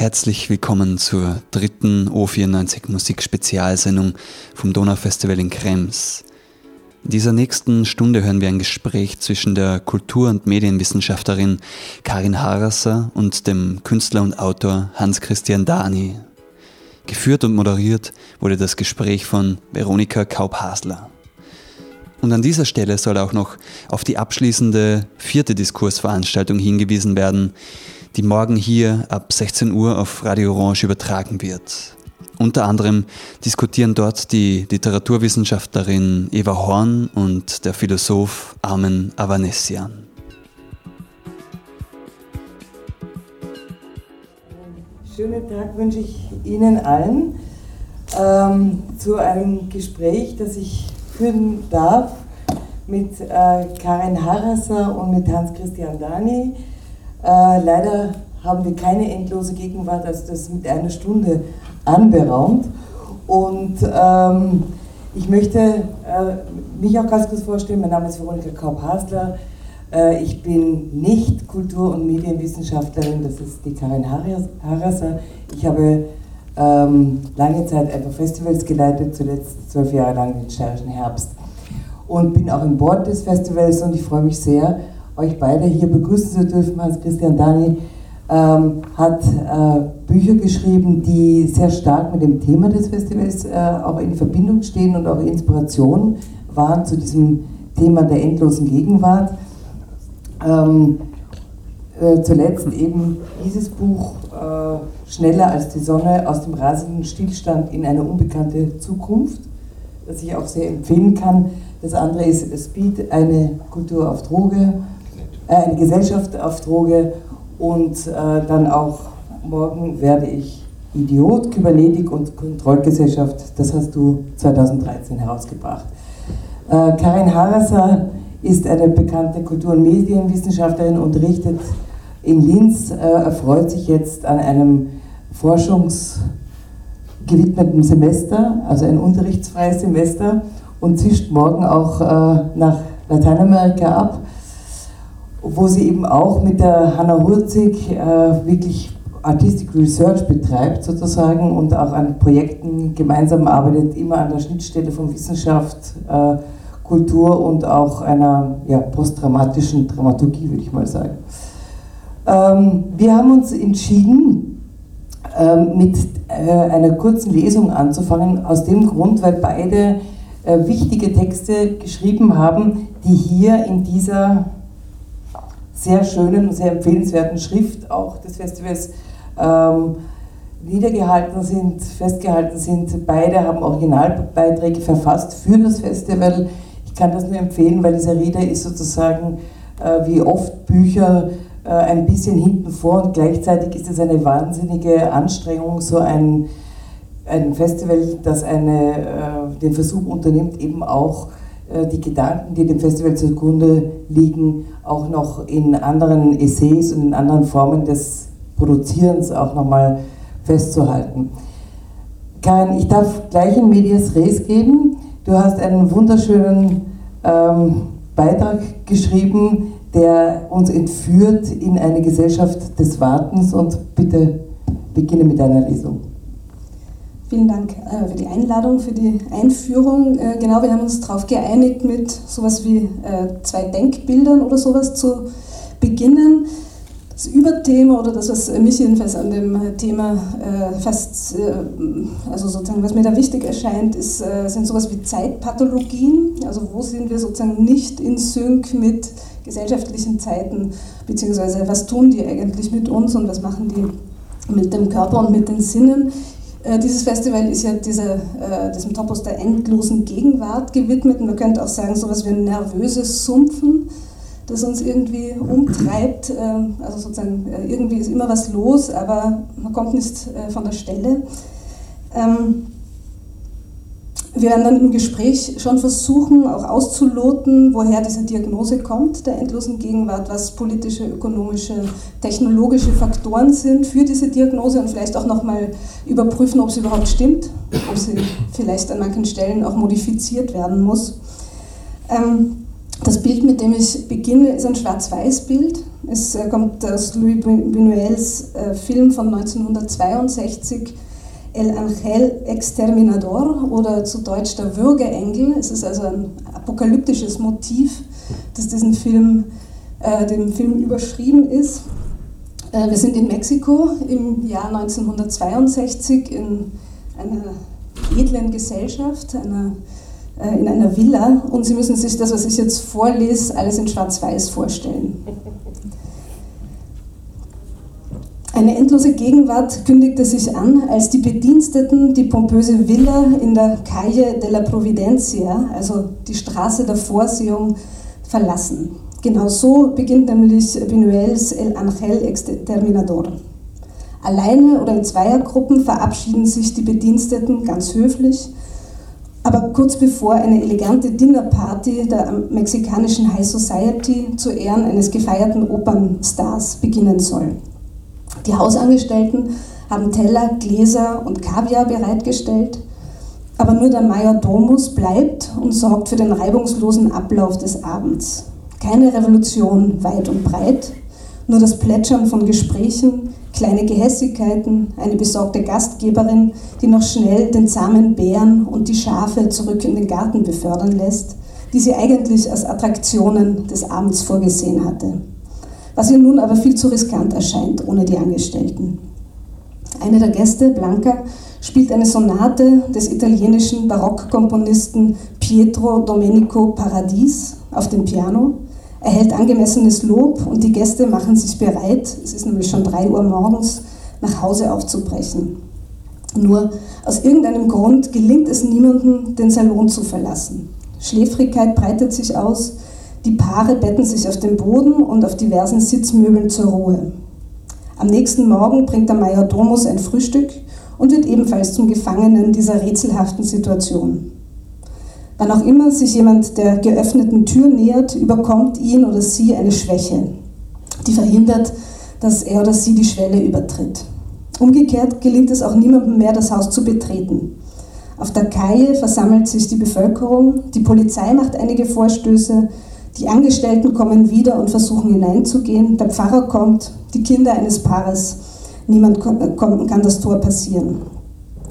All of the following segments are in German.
Herzlich willkommen zur dritten O94 Musik Spezialsendung vom Donaufestival in Krems. In dieser nächsten Stunde hören wir ein Gespräch zwischen der Kultur- und Medienwissenschaftlerin Karin Harasser und dem Künstler und Autor Hans-Christian Dani. Geführt und moderiert wurde das Gespräch von Veronika Kaup-Hasler. Und an dieser Stelle soll auch noch auf die abschließende vierte Diskursveranstaltung hingewiesen werden, die morgen hier ab 16 Uhr auf Radio Orange übertragen wird. Unter anderem diskutieren dort die Literaturwissenschaftlerin Eva Horn und der Philosoph Armen Avanessian. Schönen Tag wünsche ich Ihnen allen ähm, zu einem Gespräch, das ich führen darf mit äh, Karin Harasser und mit Hans-Christian Dani. Äh, leider haben wir keine endlose Gegenwart, also das mit einer Stunde anberaumt. Und ähm, ich möchte äh, mich auch ganz kurz vorstellen. Mein Name ist Veronika Kaup-Hasler. Äh, ich bin nicht Kultur- und Medienwissenschaftlerin, das ist die Karin Harasser. Ich habe ähm, lange Zeit einfach Festivals geleitet, zuletzt zwölf Jahre lang den Steirischen Herbst. Und bin auch im Board des Festivals und ich freue mich sehr, euch beide hier begrüßen zu dürfen. Hans-Christian Dani ähm, hat äh, Bücher geschrieben, die sehr stark mit dem Thema des Festivals äh, auch in Verbindung stehen und auch Inspiration waren zu diesem Thema der endlosen Gegenwart. Ähm, äh, zuletzt eben dieses Buch äh, Schneller als die Sonne aus dem rasenden Stillstand in eine unbekannte Zukunft, das ich auch sehr empfehlen kann. Das andere ist Speed, eine Kultur auf Droge eine Gesellschaft auf Droge. Und äh, dann auch morgen werde ich Idiot, Kybernetik und Kontrollgesellschaft, das hast du 2013 herausgebracht. Äh, Karin Harasser ist eine bekannte Kultur- und Medienwissenschaftlerin, unterrichtet in Linz, äh, erfreut sich jetzt an einem forschungsgewidmeten Semester, also ein unterrichtsfreies Semester und zischt morgen auch äh, nach Lateinamerika ab wo sie eben auch mit der Hanna Hurzig äh, wirklich Artistic Research betreibt sozusagen und auch an Projekten gemeinsam arbeitet, immer an der Schnittstelle von Wissenschaft, äh, Kultur und auch einer ja, postdramatischen Dramaturgie, würde ich mal sagen. Ähm, wir haben uns entschieden, ähm, mit äh, einer kurzen Lesung anzufangen, aus dem Grund, weil beide äh, wichtige Texte geschrieben haben, die hier in dieser sehr schönen und sehr empfehlenswerten Schrift auch des Festivals ähm, niedergehalten sind, festgehalten sind. Beide haben Originalbeiträge verfasst für das Festival. Ich kann das nur empfehlen, weil dieser Reader ist sozusagen äh, wie oft Bücher äh, ein bisschen hinten vor und gleichzeitig ist es eine wahnsinnige Anstrengung, so ein, ein Festival, das eine, äh, den Versuch unternimmt, eben auch die Gedanken, die dem Festival zugrunde liegen, auch noch in anderen Essays und in anderen Formen des Produzierens auch nochmal festzuhalten. Karin, ich darf gleich in Medias Res geben. Du hast einen wunderschönen ähm, Beitrag geschrieben, der uns entführt in eine Gesellschaft des Wartens und bitte beginne mit deiner Lesung. Vielen Dank äh, für die Einladung, für die Einführung. Äh, genau, wir haben uns darauf geeinigt, mit sowas wie äh, zwei Denkbildern oder sowas zu beginnen. Das Überthema oder das, was mich jedenfalls an dem Thema fast, also sozusagen, was mir da wichtig erscheint, ist, sind sowas wie Zeitpathologien. Also wo sind wir sozusagen nicht in Sync mit gesellschaftlichen Zeiten, beziehungsweise was tun die eigentlich mit uns und was machen die mit dem Körper und mit den Sinnen. Äh, dieses Festival ist ja diese, äh, diesem Topos der endlosen Gegenwart gewidmet. Man könnte auch sagen, so etwas wie ein nervöses Sumpfen, das uns irgendwie umtreibt. Ähm, also sozusagen, äh, irgendwie ist immer was los, aber man kommt nicht von der Stelle. Ähm, wir werden dann im Gespräch schon versuchen, auch auszuloten, woher diese Diagnose kommt, der endlosen Gegenwart, was politische, ökonomische, technologische Faktoren sind für diese Diagnose und vielleicht auch nochmal überprüfen, ob sie überhaupt stimmt, ob sie vielleicht an manchen Stellen auch modifiziert werden muss. Ähm, das Bild, mit dem ich beginne, ist ein Schwarz-Weiß-Bild. Es äh, kommt aus Louis Buñuels äh, Film von 1962, El Angel Exterminador oder zu Deutsch der Würgeengel. Es ist also ein apokalyptisches Motiv, das diesen Film, äh, dem Film überschrieben ist. Äh, wir sind in Mexiko im Jahr 1962 in einer edlen Gesellschaft, einer, äh, in einer Villa und Sie müssen sich das, was ich jetzt vorlese, alles in Schwarz-Weiß vorstellen. Eine endlose Gegenwart kündigte sich an, als die Bediensteten die pompöse Villa in der Calle de la Providencia, also die Straße der Vorsehung, verlassen. Genau so beginnt nämlich Buñuels El Angel Exterminador. Alleine oder in Zweiergruppen verabschieden sich die Bediensteten ganz höflich, aber kurz bevor eine elegante Dinnerparty der mexikanischen High Society zu Ehren eines gefeierten Opernstars beginnen soll. Die Hausangestellten haben Teller, Gläser und Kaviar bereitgestellt, aber nur der Major Domus bleibt und sorgt für den reibungslosen Ablauf des Abends. Keine Revolution weit und breit, nur das Plätschern von Gesprächen, kleine Gehässigkeiten, eine besorgte Gastgeberin, die noch schnell den zahmen Bären und die Schafe zurück in den Garten befördern lässt, die sie eigentlich als Attraktionen des Abends vorgesehen hatte was ihr nun aber viel zu riskant erscheint ohne die Angestellten. Eine der Gäste, Blanca, spielt eine Sonate des italienischen Barockkomponisten Pietro Domenico Paradis auf dem Piano, erhält angemessenes Lob und die Gäste machen sich bereit, es ist nämlich schon 3 Uhr morgens, nach Hause aufzubrechen. Nur aus irgendeinem Grund gelingt es niemandem, den Salon zu verlassen. Schläfrigkeit breitet sich aus, die Paare betten sich auf den Boden und auf diversen Sitzmöbeln zur Ruhe. Am nächsten Morgen bringt der Major Domus ein Frühstück und wird ebenfalls zum Gefangenen dieser rätselhaften Situation. Wann auch immer sich jemand der geöffneten Tür nähert, überkommt ihn oder sie eine Schwäche, die verhindert, dass er oder sie die Schwelle übertritt. Umgekehrt gelingt es auch niemandem mehr, das Haus zu betreten. Auf der Kaie versammelt sich die Bevölkerung, die Polizei macht einige Vorstöße, die Angestellten kommen wieder und versuchen hineinzugehen. Der Pfarrer kommt, die Kinder eines Paares. Niemand äh, kann das Tor passieren.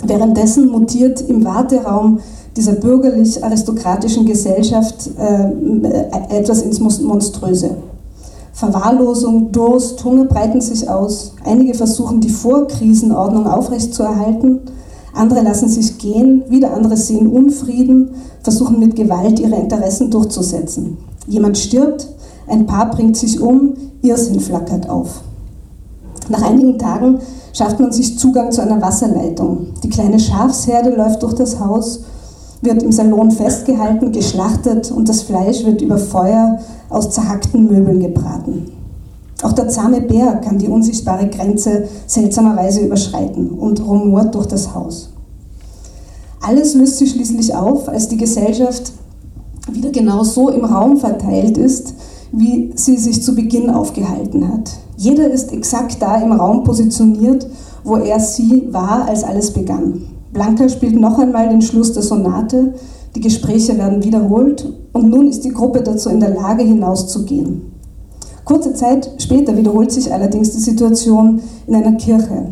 Währenddessen mutiert im Warteraum dieser bürgerlich-aristokratischen Gesellschaft äh, etwas ins Monströse. Verwahrlosung, Durst, Hunger breiten sich aus. Einige versuchen, die Vorkrisenordnung aufrechtzuerhalten. Andere lassen sich gehen, wieder andere sehen Unfrieden, versuchen mit Gewalt ihre Interessen durchzusetzen. Jemand stirbt, ein Paar bringt sich um, Irrsinn flackert auf. Nach einigen Tagen schafft man sich Zugang zu einer Wasserleitung. Die kleine Schafsherde läuft durch das Haus, wird im Salon festgehalten, geschlachtet und das Fleisch wird über Feuer aus zerhackten Möbeln gebraten. Auch der zahme Bär kann die unsichtbare Grenze seltsamerweise überschreiten und rumort durch das Haus. Alles löst sich schließlich auf, als die Gesellschaft wieder genau so im Raum verteilt ist, wie sie sich zu Beginn aufgehalten hat. Jeder ist exakt da im Raum positioniert, wo er sie war, als alles begann. Blanca spielt noch einmal den Schluss der Sonate, die Gespräche werden wiederholt und nun ist die Gruppe dazu in der Lage, hinauszugehen. Kurze Zeit später wiederholt sich allerdings die Situation in einer Kirche.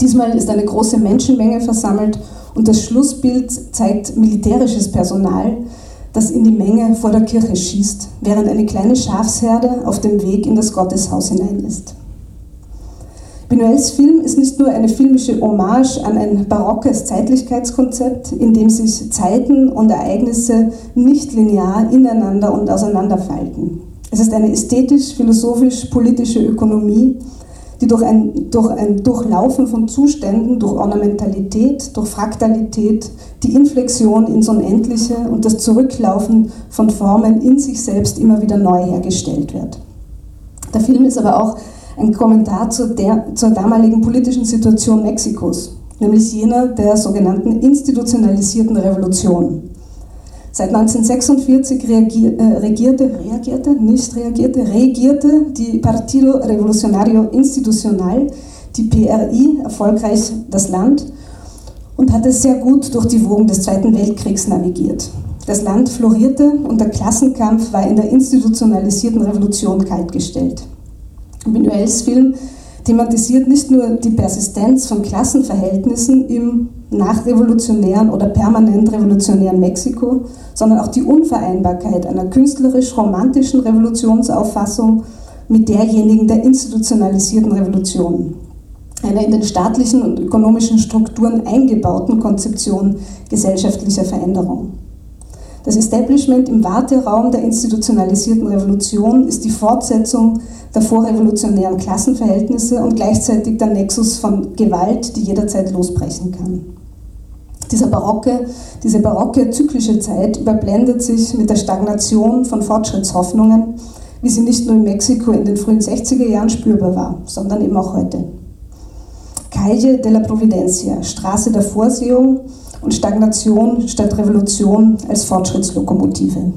Diesmal ist eine große Menschenmenge versammelt und das Schlussbild zeigt militärisches Personal, das in die Menge vor der Kirche schießt, während eine kleine Schafsherde auf dem Weg in das Gotteshaus hinein ist. Buñuels Film ist nicht nur eine filmische Hommage an ein barockes Zeitlichkeitskonzept, in dem sich Zeiten und Ereignisse nicht linear ineinander und auseinanderfalten. Es ist eine ästhetisch, philosophisch, politische Ökonomie, die durch ein, durch ein Durchlaufen von Zuständen, durch Ornamentalität, durch Fraktalität, die Inflexion ins Unendliche und das Zurücklaufen von Formen in sich selbst immer wieder neu hergestellt wird. Der Film ist aber auch ein Kommentar zur, der, zur damaligen politischen Situation Mexikos, nämlich jener der sogenannten institutionalisierten Revolution. Seit 1946 reagier, äh, regierte, reagierte, nicht reagierte, regierte die Partido Revolucionario Institucional, die PRI, erfolgreich das Land und hatte sehr gut durch die Wogen des Zweiten Weltkriegs navigiert. Das Land florierte und der Klassenkampf war in der institutionalisierten Revolution kaltgestellt. Minuels Film thematisiert nicht nur die Persistenz von Klassenverhältnissen im nachrevolutionären oder permanent revolutionären Mexiko, sondern auch die Unvereinbarkeit einer künstlerisch-romantischen Revolutionsauffassung mit derjenigen der institutionalisierten Revolution, einer in den staatlichen und ökonomischen Strukturen eingebauten Konzeption gesellschaftlicher Veränderung. Das Establishment im Warteraum der institutionalisierten Revolution ist die Fortsetzung der vorrevolutionären Klassenverhältnisse und gleichzeitig der Nexus von Gewalt, die jederzeit losbrechen kann. Dieser barocke, diese barocke zyklische Zeit überblendet sich mit der Stagnation von Fortschrittshoffnungen, wie sie nicht nur in Mexiko in den frühen 60er Jahren spürbar war, sondern eben auch heute. Calle de la Providencia, Straße der Vorsehung, und Stagnation statt Revolution als Fortschrittslokomotive.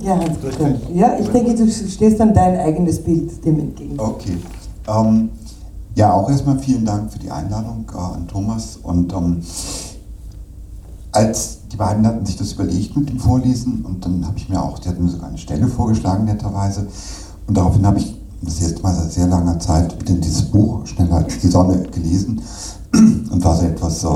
Ja, ja, ich denke, du stehst dann dein eigenes Bild dem entgegen. Okay. Ähm, ja, auch erstmal vielen Dank für die Einladung äh, an Thomas. Und ähm, als die beiden hatten sich das überlegt mit dem Vorlesen und dann habe ich mir auch, die hatten mir sogar eine Stelle vorgeschlagen, netterweise. Und daraufhin habe ich das erste Mal seit sehr langer Zeit wieder dieses Buch Schneller als die Sonne gelesen und war so etwas äh,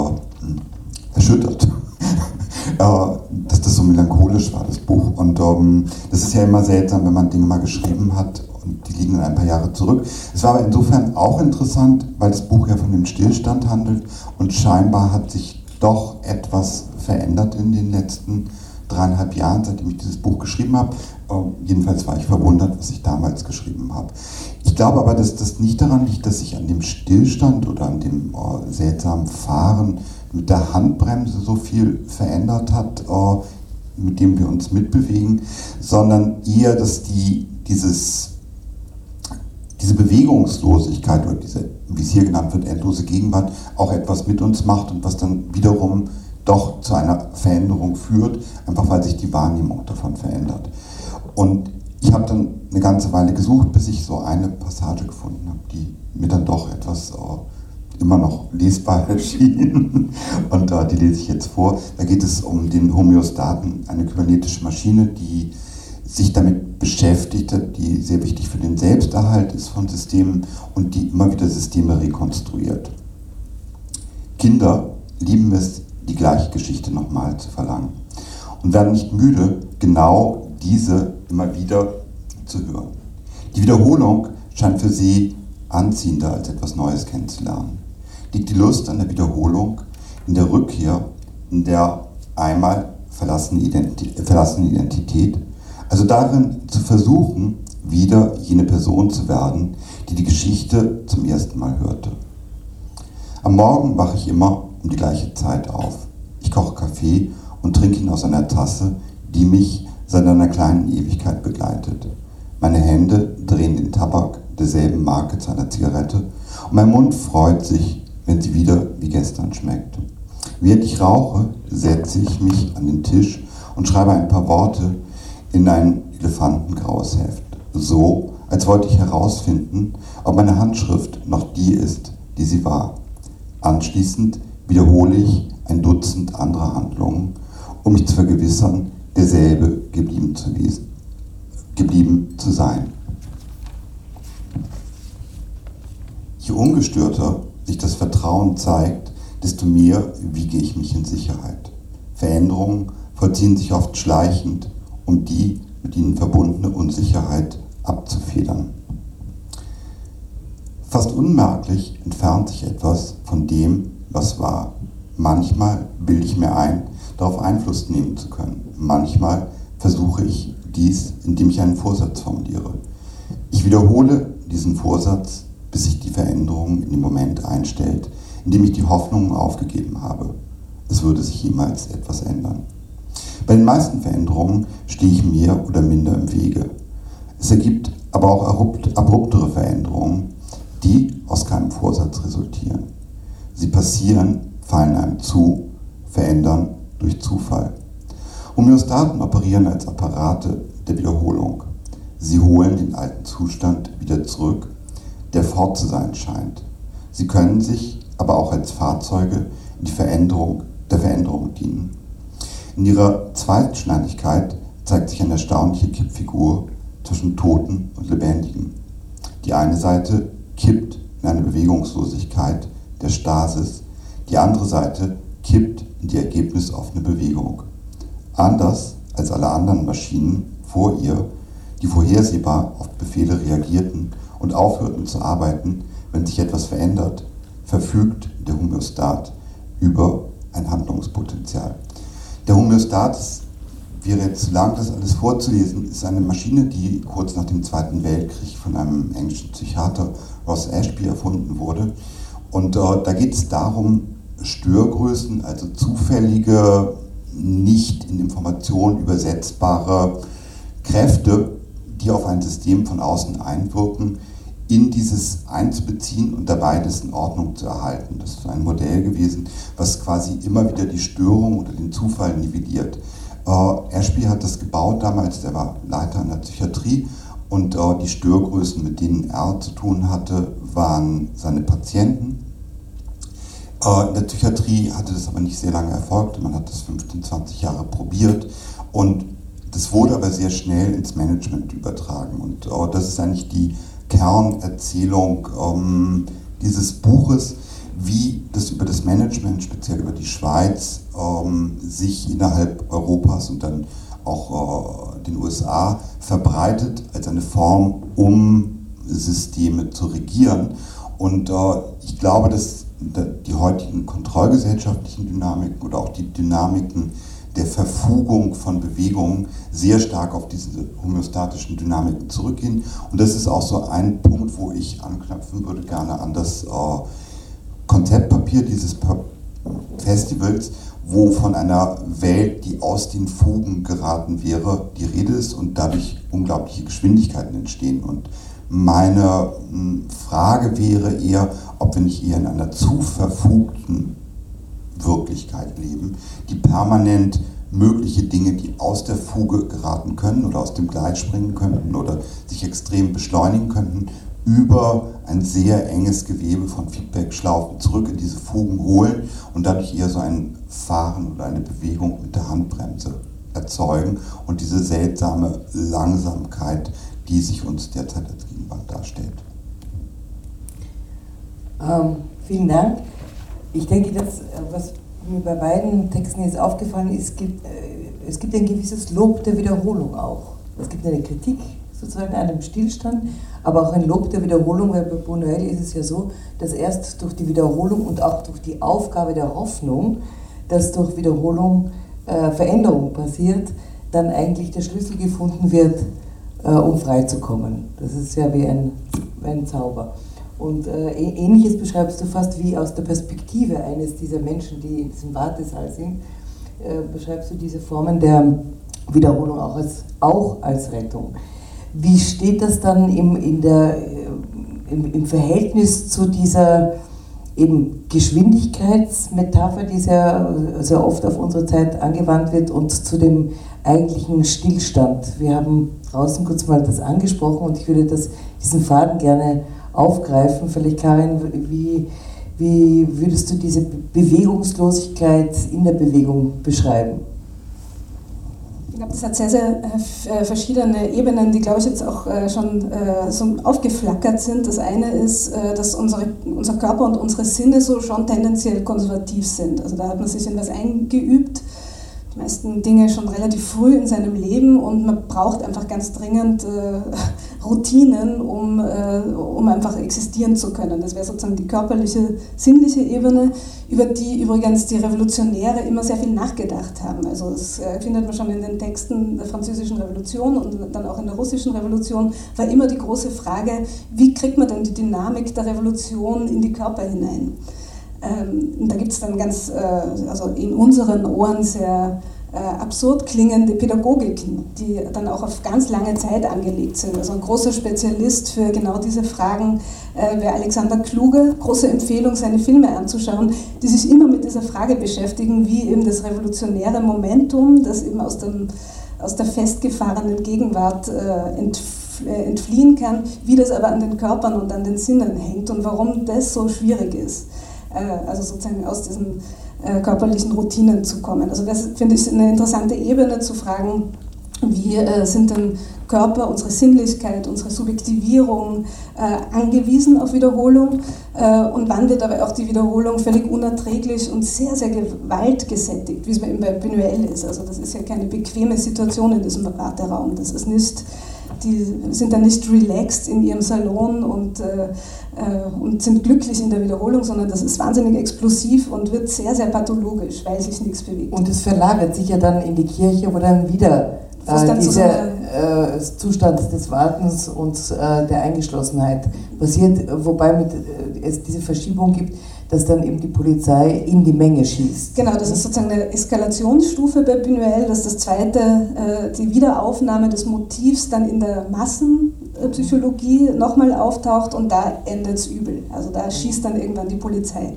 erschüttert, dass das so melancholisch war, das Buch. Und ähm, das ist ja immer seltsam, wenn man Dinge mal geschrieben hat und die liegen dann ein paar Jahre zurück. Es war aber insofern auch interessant, weil das Buch ja von dem Stillstand handelt und scheinbar hat sich doch etwas verändert in den letzten dreieinhalb Jahren, seitdem ich dieses Buch geschrieben habe. Ähm, jedenfalls war ich verwundert, was ich damals geschrieben habe. Ich glaube aber, dass das nicht daran liegt, dass sich an dem Stillstand oder an dem äh, seltsamen Fahren mit der Handbremse so viel verändert hat, äh, mit dem wir uns mitbewegen, sondern eher, dass die, dieses, diese Bewegungslosigkeit oder diese, wie es hier genannt wird, endlose Gegenwart auch etwas mit uns macht und was dann wiederum doch zu einer Veränderung führt, einfach weil sich die Wahrnehmung davon verändert. Und ich habe dann eine ganze Weile gesucht, bis ich so eine Passage gefunden habe, die mir dann doch etwas äh, immer noch lesbar erschien. Und äh, die lese ich jetzt vor. Da geht es um den Homöostaten, eine kybernetische Maschine, die sich damit beschäftigt, die sehr wichtig für den Selbsterhalt ist von Systemen und die immer wieder Systeme rekonstruiert. Kinder lieben es, die gleiche Geschichte nochmal zu verlangen und werden nicht müde, genau diese immer wieder zu hören. Die Wiederholung scheint für sie anziehender als etwas Neues kennenzulernen. Liegt die Lust an der Wiederholung, in der Rückkehr, in der einmal verlassene Identität, verlassene Identität, also darin zu versuchen, wieder jene Person zu werden, die die Geschichte zum ersten Mal hörte. Am Morgen wache ich immer um die gleiche Zeit auf. Ich koche Kaffee und trinke ihn aus einer Tasse, die mich seit einer kleinen Ewigkeit begleitet. Meine Hände drehen den Tabak derselben Marke zu einer Zigarette und mein Mund freut sich, wenn sie wieder wie gestern schmeckt. Während ich rauche, setze ich mich an den Tisch und schreibe ein paar Worte in ein elefantengraues Heft. So, als wollte ich herausfinden, ob meine Handschrift noch die ist, die sie war. Anschließend wiederhole ich ein Dutzend anderer Handlungen, um mich zu vergewissern, derselbe geblieben zu, lesen, geblieben zu sein. Je ungestörter sich das Vertrauen zeigt, desto mehr wiege ich mich in Sicherheit. Veränderungen vollziehen sich oft schleichend, um die mit ihnen verbundene Unsicherheit abzufedern. Fast unmerklich entfernt sich etwas von dem, was war. Manchmal bilde ich mir ein, darauf Einfluss nehmen zu können. Manchmal versuche ich dies, indem ich einen Vorsatz formuliere. Ich wiederhole diesen Vorsatz, bis sich die Veränderung in dem Moment einstellt, in dem ich die Hoffnung aufgegeben habe. Es würde sich jemals etwas ändern. Bei den meisten Veränderungen stehe ich mehr oder minder im Wege. Es ergibt aber auch abruptere Veränderungen, die aus keinem Vorsatz resultieren. Sie passieren, fallen einem zu, verändern durch Zufall. Homöostaten operieren als Apparate der Wiederholung. Sie holen den alten Zustand wieder zurück, der fort zu sein scheint. Sie können sich aber auch als Fahrzeuge in die Veränderung, der Veränderung dienen. In ihrer Zweitschneidigkeit zeigt sich eine erstaunliche Kippfigur zwischen Toten und Lebendigen. Die eine Seite kippt in eine Bewegungslosigkeit der Stasis, die andere Seite kippt in die ergebnisoffene Bewegung. Anders als alle anderen Maschinen vor ihr, die vorhersehbar auf Befehle reagierten und aufhörten zu arbeiten, wenn sich etwas verändert, verfügt der Homöostat über ein Handlungspotenzial. Der Homöostat wäre jetzt zu lang, das alles vorzulesen, ist eine Maschine, die kurz nach dem Zweiten Weltkrieg von einem englischen Psychiater Ross Ashby erfunden wurde. Und äh, da geht es darum, Störgrößen, also zufällige, nicht in Informationen übersetzbare Kräfte, die auf ein System von außen einwirken, in dieses einzubeziehen und dabei dessen Ordnung zu erhalten. Das ist ein Modell gewesen, was quasi immer wieder die Störung oder den Zufall nivelliert. Äh, Ashby hat das gebaut damals, der war Leiter in der Psychiatrie und äh, die Störgrößen, mit denen er zu tun hatte, waren seine Patienten. Äh, in der Psychiatrie hatte das aber nicht sehr lange erfolgt, man hat das 15, 20 Jahre probiert. Und das wurde aber sehr schnell ins Management übertragen. Und äh, das ist eigentlich die Kernerzählung ähm, dieses Buches, wie das über das Management, speziell über die Schweiz, ähm, sich innerhalb Europas und dann auch äh, den USA verbreitet als eine Form, um Systeme zu regieren. Und äh, ich glaube, dass die heutigen kontrollgesellschaftlichen Dynamiken oder auch die Dynamiken der Verfugung von Bewegungen sehr stark auf diese homöostatischen Dynamiken zurückgehen. Und das ist auch so ein Punkt, wo ich anknüpfen würde gerne an das äh, Konzeptpapier dieses Festivals, wo von einer Welt, die aus den Fugen geraten wäre, die Rede ist und dadurch unglaubliche Geschwindigkeiten entstehen. Und meine hm, Frage wäre eher, ob wir nicht eher in einer zu verfugten Wirklichkeit leben, die permanent mögliche Dinge, die aus der Fuge geraten können oder aus dem Gleit springen könnten oder sich extrem beschleunigen könnten, über ein sehr enges Gewebe von Feedback-Schlaufen zurück in diese Fugen holen und dadurch eher so ein Fahren oder eine Bewegung mit der Handbremse erzeugen und diese seltsame Langsamkeit, die sich uns derzeit als Gegenwart darstellt. Ähm, vielen Dank. Ich denke, dass, äh, was mir bei beiden Texten jetzt aufgefallen ist, gibt, äh, es gibt ein gewisses Lob der Wiederholung auch. Es gibt eine Kritik sozusagen dem Stillstand, aber auch ein Lob der Wiederholung, weil bei Bonoel ist es ja so, dass erst durch die Wiederholung und auch durch die Aufgabe der Hoffnung, dass durch Wiederholung äh, Veränderung passiert, dann eigentlich der Schlüssel gefunden wird, äh, um freizukommen. Das ist ja wie ein, ein Zauber. Und äh, ähnliches beschreibst du fast wie aus der Perspektive eines dieser Menschen, die in diesem Wartesaal sind, äh, beschreibst du diese Formen der Wiederholung auch als, auch als Rettung. Wie steht das dann im, in der, äh, im, im Verhältnis zu dieser eben Geschwindigkeitsmetapher, die sehr, sehr oft auf unsere Zeit angewandt wird, und zu dem eigentlichen Stillstand? Wir haben draußen kurz mal das angesprochen und ich würde das, diesen Faden gerne aufgreifen. Vielleicht, Karin, wie, wie würdest du diese Bewegungslosigkeit in der Bewegung beschreiben? Ich glaube, das hat sehr, sehr äh, verschiedene Ebenen, die, glaube ich, jetzt auch äh, schon äh, so aufgeflackert sind. Das eine ist, dass unsere, unser Körper und unsere Sinne so schon tendenziell konservativ sind. Also da hat man sich in was eingeübt die meisten Dinge schon relativ früh in seinem Leben und man braucht einfach ganz dringend äh, Routinen, um, äh, um einfach existieren zu können. Das wäre sozusagen die körperliche, sinnliche Ebene, über die übrigens die Revolutionäre immer sehr viel nachgedacht haben. Also das äh, findet man schon in den Texten der französischen Revolution und dann auch in der russischen Revolution, war immer die große Frage, wie kriegt man denn die Dynamik der Revolution in die Körper hinein? Ähm, da gibt es dann ganz, äh, also in unseren Ohren sehr äh, absurd klingende Pädagogiken, die dann auch auf ganz lange Zeit angelegt sind. Also ein großer Spezialist für genau diese Fragen äh, wäre Alexander Kluge. Große Empfehlung, seine Filme anzuschauen, die sich immer mit dieser Frage beschäftigen, wie eben das revolutionäre Momentum, das eben aus, dem, aus der festgefahrenen Gegenwart äh, äh, entfliehen kann, wie das aber an den Körpern und an den Sinnen hängt und warum das so schwierig ist. Äh, also sozusagen aus diesen äh, körperlichen Routinen zu kommen. Also das finde ich eine interessante Ebene zu fragen, Wie äh, sind denn Körper, unsere Sinnlichkeit, unsere Subjektivierung äh, angewiesen auf Wiederholung äh, und wann wird aber auch die Wiederholung völlig unerträglich und sehr, sehr gewaltgesättigt, wie es bei Buñuel ist. Also das ist ja keine bequeme Situation in diesem Warteraum. Das ist nicht, die sind dann nicht relaxed in ihrem Salon und, äh, äh, und sind glücklich in der Wiederholung, sondern das ist wahnsinnig explosiv und wird sehr, sehr pathologisch, weil sich nichts bewegt. Und es verlagert sich ja dann in die Kirche, wo dann wieder äh, dieser äh, Zustand des Wartens und äh, der Eingeschlossenheit passiert, wobei mit, äh, es diese Verschiebung gibt, dass dann eben die Polizei in die Menge schießt. Genau, das ist sozusagen eine Eskalationsstufe bei Buñuel, dass das zweite, äh, die Wiederaufnahme des Motivs dann in der Massenpsychologie nochmal auftaucht und da endet es übel. Also da schießt dann irgendwann die Polizei.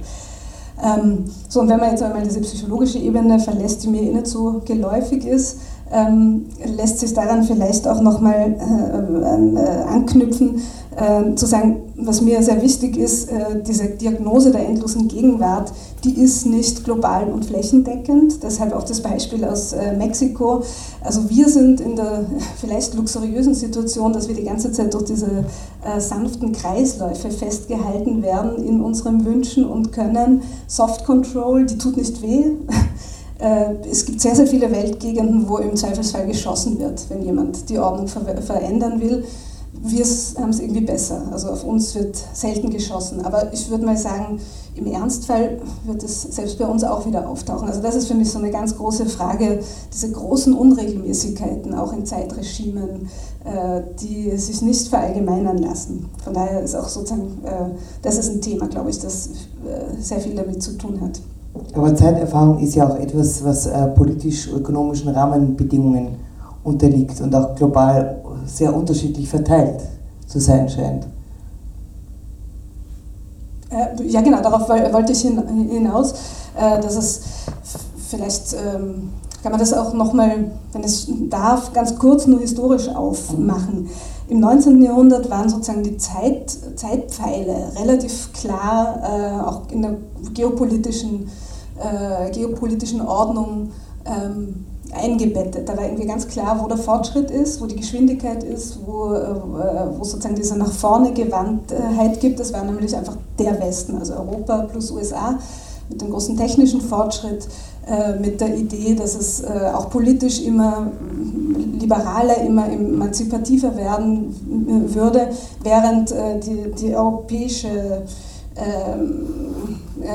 Ähm, so, und wenn man jetzt einmal diese psychologische Ebene verlässt, die mir eh nicht so geläufig ist, ähm, lässt sich daran vielleicht auch nochmal äh, äh, anknüpfen, äh, zu sagen, was mir sehr wichtig ist, äh, diese Diagnose der endlosen Gegenwart, die ist nicht global und flächendeckend. Deshalb auch das Beispiel aus äh, Mexiko. Also wir sind in der vielleicht luxuriösen Situation, dass wir die ganze Zeit durch diese äh, sanften Kreisläufe festgehalten werden in unseren Wünschen und können. Soft Control, die tut nicht weh. Es gibt sehr, sehr viele Weltgegenden, wo im Zweifelsfall geschossen wird, wenn jemand die Ordnung ver verändern will. Wir haben es irgendwie besser. Also auf uns wird selten geschossen. Aber ich würde mal sagen, im Ernstfall wird es selbst bei uns auch wieder auftauchen. Also das ist für mich so eine ganz große Frage, diese großen Unregelmäßigkeiten auch in Zeitregimen, äh, die sich nicht verallgemeinern lassen. Von daher ist auch sozusagen, äh, das ist ein Thema, glaube ich, das sehr viel damit zu tun hat. Aber Zeiterfahrung ist ja auch etwas, was äh, politisch-ökonomischen Rahmenbedingungen unterliegt und auch global sehr unterschiedlich verteilt zu sein scheint. Äh, ja, genau, darauf wollte ich hinaus, äh, dass es vielleicht ähm, kann man das auch nochmal, wenn es darf, ganz kurz nur historisch aufmachen. Im 19. Jahrhundert waren sozusagen die Zeit, Zeitpfeile relativ klar, äh, auch in der geopolitischen geopolitischen Ordnung ähm, eingebettet. Da war irgendwie ganz klar, wo der Fortschritt ist, wo die Geschwindigkeit ist, wo, äh, wo sozusagen diese nach vorne Gewandtheit gibt. Das war nämlich einfach der Westen, also Europa plus USA mit dem großen technischen Fortschritt, äh, mit der Idee, dass es äh, auch politisch immer liberaler, immer emanzipativer werden würde, während äh, die, die europäische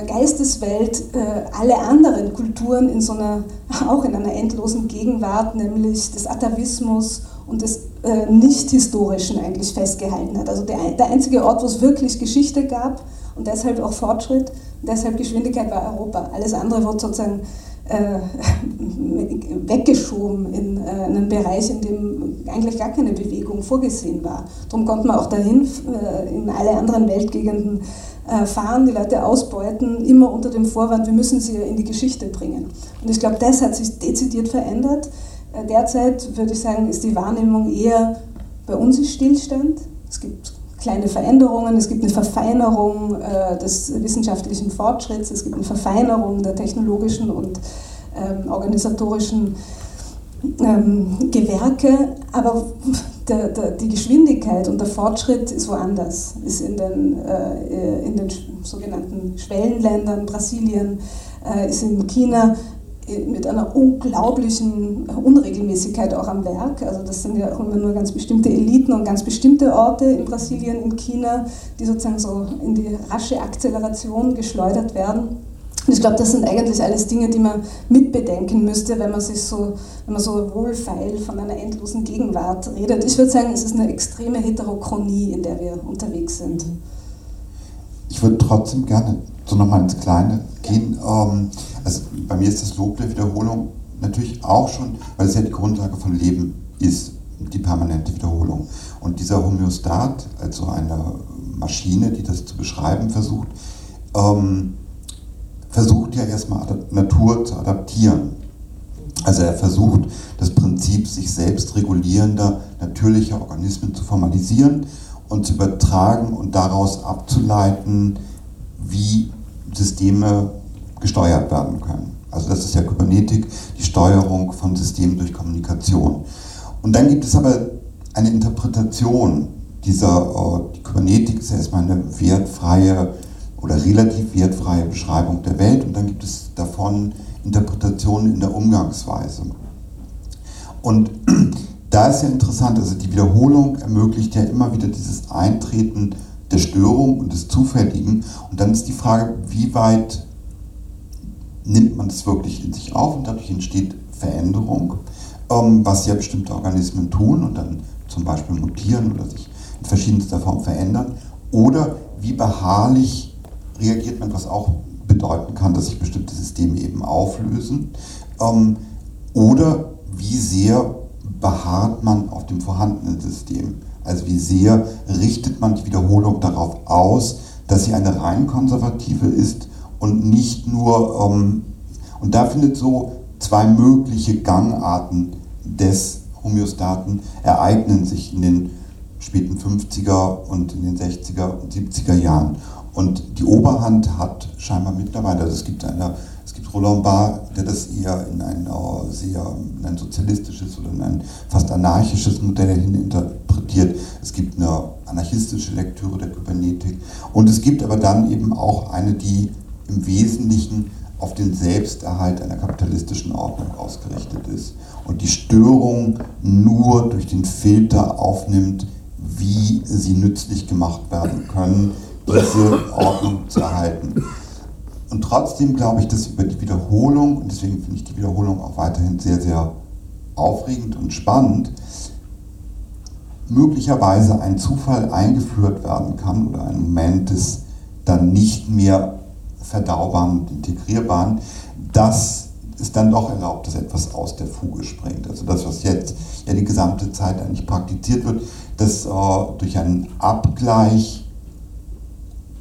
Geisteswelt äh, alle anderen Kulturen in so einer, auch in einer endlosen Gegenwart, nämlich des Atavismus und des äh, Nicht-Historischen eigentlich festgehalten hat. Also der, der einzige Ort, wo es wirklich Geschichte gab und deshalb auch Fortschritt, deshalb Geschwindigkeit war Europa. Alles andere wurde sozusagen äh, weggeschoben in äh, einen Bereich, in dem eigentlich gar keine Bewegung vorgesehen war. Darum konnte man auch dahin äh, in alle anderen Weltgegenden äh, fahren, die Leute ausbeuten, immer unter dem Vorwand, wir müssen sie in die Geschichte bringen. Und ich glaube, das hat sich dezidiert verändert. Äh, derzeit würde ich sagen, ist die Wahrnehmung eher, bei uns ist Stillstand. Es gibt kleine Veränderungen, es gibt eine Verfeinerung äh, des wissenschaftlichen Fortschritts, es gibt eine Verfeinerung der technologischen und ähm, organisatorischen ähm, Gewerke, aber der, der, die Geschwindigkeit und der Fortschritt ist woanders, ist in den, äh, in den sogenannten Schwellenländern, Brasilien, äh, ist in China mit einer unglaublichen Unregelmäßigkeit auch am Werk. Also das sind ja auch immer nur ganz bestimmte Eliten und ganz bestimmte Orte in Brasilien, in China, die sozusagen so in die rasche Akzeleration geschleudert werden. Und ich glaube, das sind eigentlich alles Dinge, die man mitbedenken müsste, wenn man sich so, wenn man so wohlfeil von einer endlosen Gegenwart redet. Ich würde sagen, es ist eine extreme Heterochronie, in der wir unterwegs sind. Ich würde trotzdem gerne so nochmal ins Kleine gehen. Ähm, also bei mir ist das Lob der Wiederholung natürlich auch schon, weil es ja die Grundlage von Leben ist, die permanente Wiederholung. Und dieser Homöostat, also eine Maschine, die das zu beschreiben versucht, ähm, versucht ja erstmal Natur zu adaptieren. Also er versucht das Prinzip sich selbst regulierender natürlicher Organismen zu formalisieren und zu übertragen und daraus abzuleiten, wie Systeme gesteuert werden können. Also das ist ja Kybernetik, die Steuerung von Systemen durch Kommunikation. Und dann gibt es aber eine Interpretation dieser, äh, die Kybernetik ist erstmal eine wertfreie oder relativ wertfreie Beschreibung der Welt und dann gibt es davon Interpretationen in der Umgangsweise. Und da ist ja interessant, also die Wiederholung ermöglicht ja immer wieder dieses Eintreten der Störung und des Zufälligen. Und dann ist die Frage, wie weit nimmt man das wirklich in sich auf und dadurch entsteht Veränderung, ähm, was ja bestimmte Organismen tun und dann zum Beispiel mutieren oder sich in verschiedenster Form verändern. Oder wie beharrlich reagiert man, was auch bedeuten kann, dass sich bestimmte Systeme eben auflösen. Ähm, oder wie sehr beharrt man auf dem vorhandenen System. Also wie sehr richtet man die Wiederholung darauf aus, dass sie eine rein konservative ist und nicht nur, ähm, und da findet so zwei mögliche Gangarten des Homöostaten ereignen sich in den späten 50er und in den 60er und 70er Jahren. Und die Oberhand hat scheinbar mittlerweile, also es gibt eine Roland Barth, der das eher in ein äh, sehr in ein sozialistisches oder in ein fast anarchisches Modell hin interpretiert. Es gibt eine anarchistische Lektüre der Kybernetik und es gibt aber dann eben auch eine, die im Wesentlichen auf den Selbsterhalt einer kapitalistischen Ordnung ausgerichtet ist und die Störung nur durch den Filter aufnimmt, wie sie nützlich gemacht werden können, diese Ordnung zu erhalten. Und trotzdem glaube ich, dass über die Wiederholung, und deswegen finde ich die Wiederholung auch weiterhin sehr, sehr aufregend und spannend, möglicherweise ein Zufall eingeführt werden kann oder ein Moment des dann nicht mehr verdaubaren und integrierbaren, dass es dann doch erlaubt, dass etwas aus der Fuge springt. Also das, was jetzt ja die gesamte Zeit eigentlich praktiziert wird, dass äh, durch einen Abgleich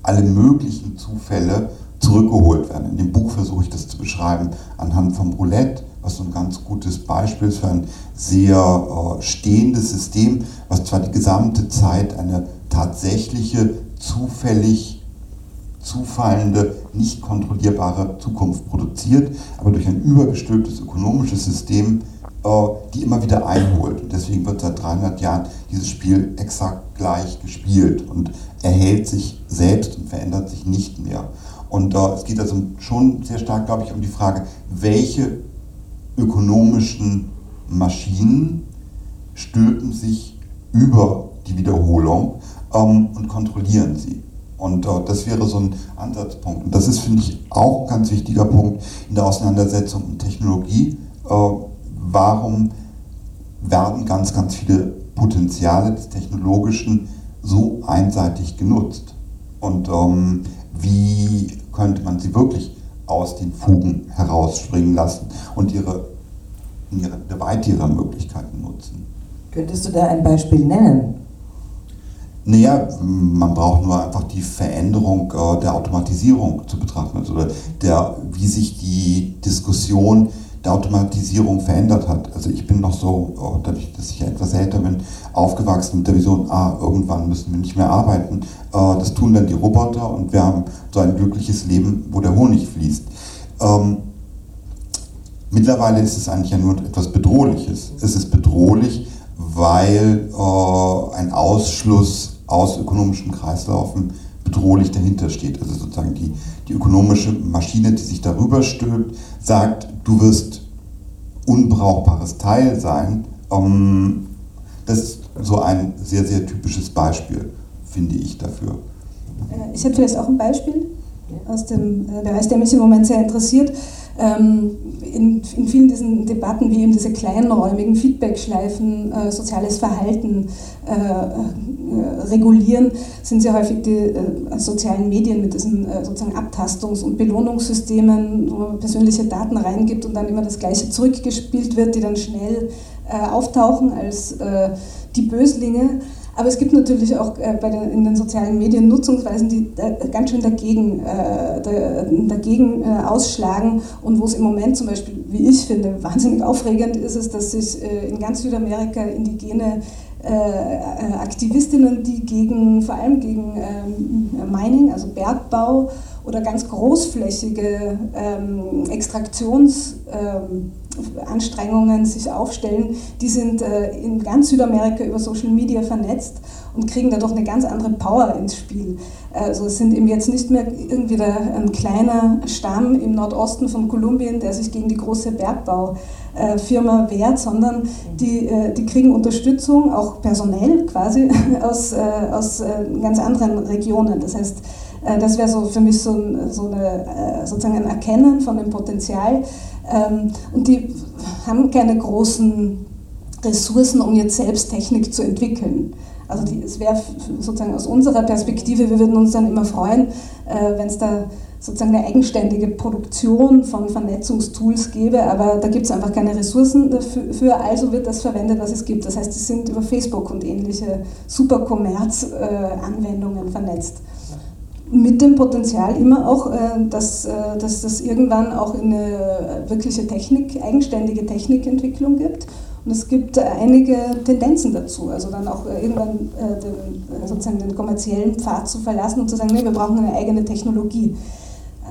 alle möglichen Zufälle zurückgeholt werden. In dem Buch versuche ich das zu beschreiben anhand vom Roulette, was so ein ganz gutes Beispiel ist für ein sehr äh, stehendes System, was zwar die gesamte Zeit eine tatsächliche, zufällig zufallende, nicht kontrollierbare Zukunft produziert, aber durch ein übergestülptes ökonomisches System äh, die immer wieder einholt. Und deswegen wird seit 300 Jahren dieses Spiel exakt gleich gespielt und erhält sich selbst und verändert sich nicht mehr. Und äh, es geht also schon sehr stark, glaube ich, um die Frage, welche ökonomischen Maschinen stülpen sich über die Wiederholung ähm, und kontrollieren sie. Und äh, das wäre so ein Ansatzpunkt. Und das ist, finde ich, auch ein ganz wichtiger Punkt in der Auseinandersetzung mit Technologie. Äh, warum werden ganz, ganz viele Potenziale des Technologischen so einseitig genutzt? Und ähm, wie könnte man sie wirklich aus den Fugen herausspringen lassen und ihre, ihre, weite ihrer Möglichkeiten nutzen. Könntest du da ein Beispiel nennen? Naja, man braucht nur einfach die Veränderung äh, der Automatisierung zu betrachten, also der, wie sich die Diskussion der Automatisierung verändert hat. Also ich bin noch so, oh, dadurch, dass ich etwas älter bin, aufgewachsen mit der Vision, ah, irgendwann müssen wir nicht mehr arbeiten. Äh, das tun dann die Roboter und wir haben so ein glückliches Leben, wo der Honig fließt. Ähm, mittlerweile ist es eigentlich ja nur etwas Bedrohliches. Es ist bedrohlich, weil äh, ein Ausschluss aus ökonomischen Kreislaufen bedrohlich dahinter steht. Also sozusagen die, die ökonomische Maschine, die sich darüber stülpt, sagt, du wirst unbrauchbares Teil sein. Ähm, das ist so ein sehr, sehr typisches Beispiel, finde ich dafür. Äh, ich habe vielleicht auch ein Beispiel aus dem äh, Bereich, der mich im Moment sehr interessiert. Ähm, in, in, vielen diesen Debatten, wie eben diese kleinräumigen Feedbackschleifen, äh, soziales Verhalten äh, äh, regulieren, sind sehr häufig die äh, sozialen Medien mit diesen äh, sozusagen Abtastungs- und Belohnungssystemen, wo man persönliche Daten reingibt und dann immer das Gleiche zurückgespielt wird, die dann schnell äh, auftauchen als die Böslinge. Aber es gibt natürlich auch äh, bei den, in den sozialen Medien Nutzungsweisen, die äh, ganz schön dagegen, äh, dagegen ausschlagen. Und wo es im Moment zum Beispiel, wie ich finde, wahnsinnig aufregend ist, ist, dass sich in ganz Südamerika indigene Aktivistinnen, die gegen, vor allem gegen ähm, Mining, also Bergbau oder ganz großflächige ähm, Ähm, sich aufstellen, die sind äh, in ganz Südamerika über Social Media vernetzt und kriegen dadurch eine ganz andere Power ins Spiel. Also es sind eben jetzt nicht mehr irgendwie der, ein kleiner Stamm im Nordosten von Kolumbien, der sich gegen die große Bergbaufirma wehrt, sondern die, äh, die kriegen Unterstützung, auch personell quasi, aus, äh, aus ganz anderen Regionen. Das heißt, das wäre so für mich so, so eine, sozusagen ein Erkennen von dem Potenzial. Ähm, und die haben keine großen Ressourcen, um jetzt selbst Technik zu entwickeln. Also die, es wäre sozusagen aus unserer Perspektive, wir würden uns dann immer freuen, äh, wenn es da sozusagen eine eigenständige Produktion von Vernetzungstools gäbe, aber da gibt es einfach keine Ressourcen dafür, also wird das verwendet, was es gibt. Das heißt, sie sind über Facebook und ähnliche Super-Commerce-Anwendungen äh, vernetzt. Mit dem Potenzial immer auch, äh, dass, äh, dass das irgendwann auch eine wirkliche Technik, eigenständige Technikentwicklung gibt und es gibt einige Tendenzen dazu, also dann auch äh, irgendwann den, sozusagen den kommerziellen Pfad zu verlassen und zu sagen, nee, wir brauchen eine eigene Technologie.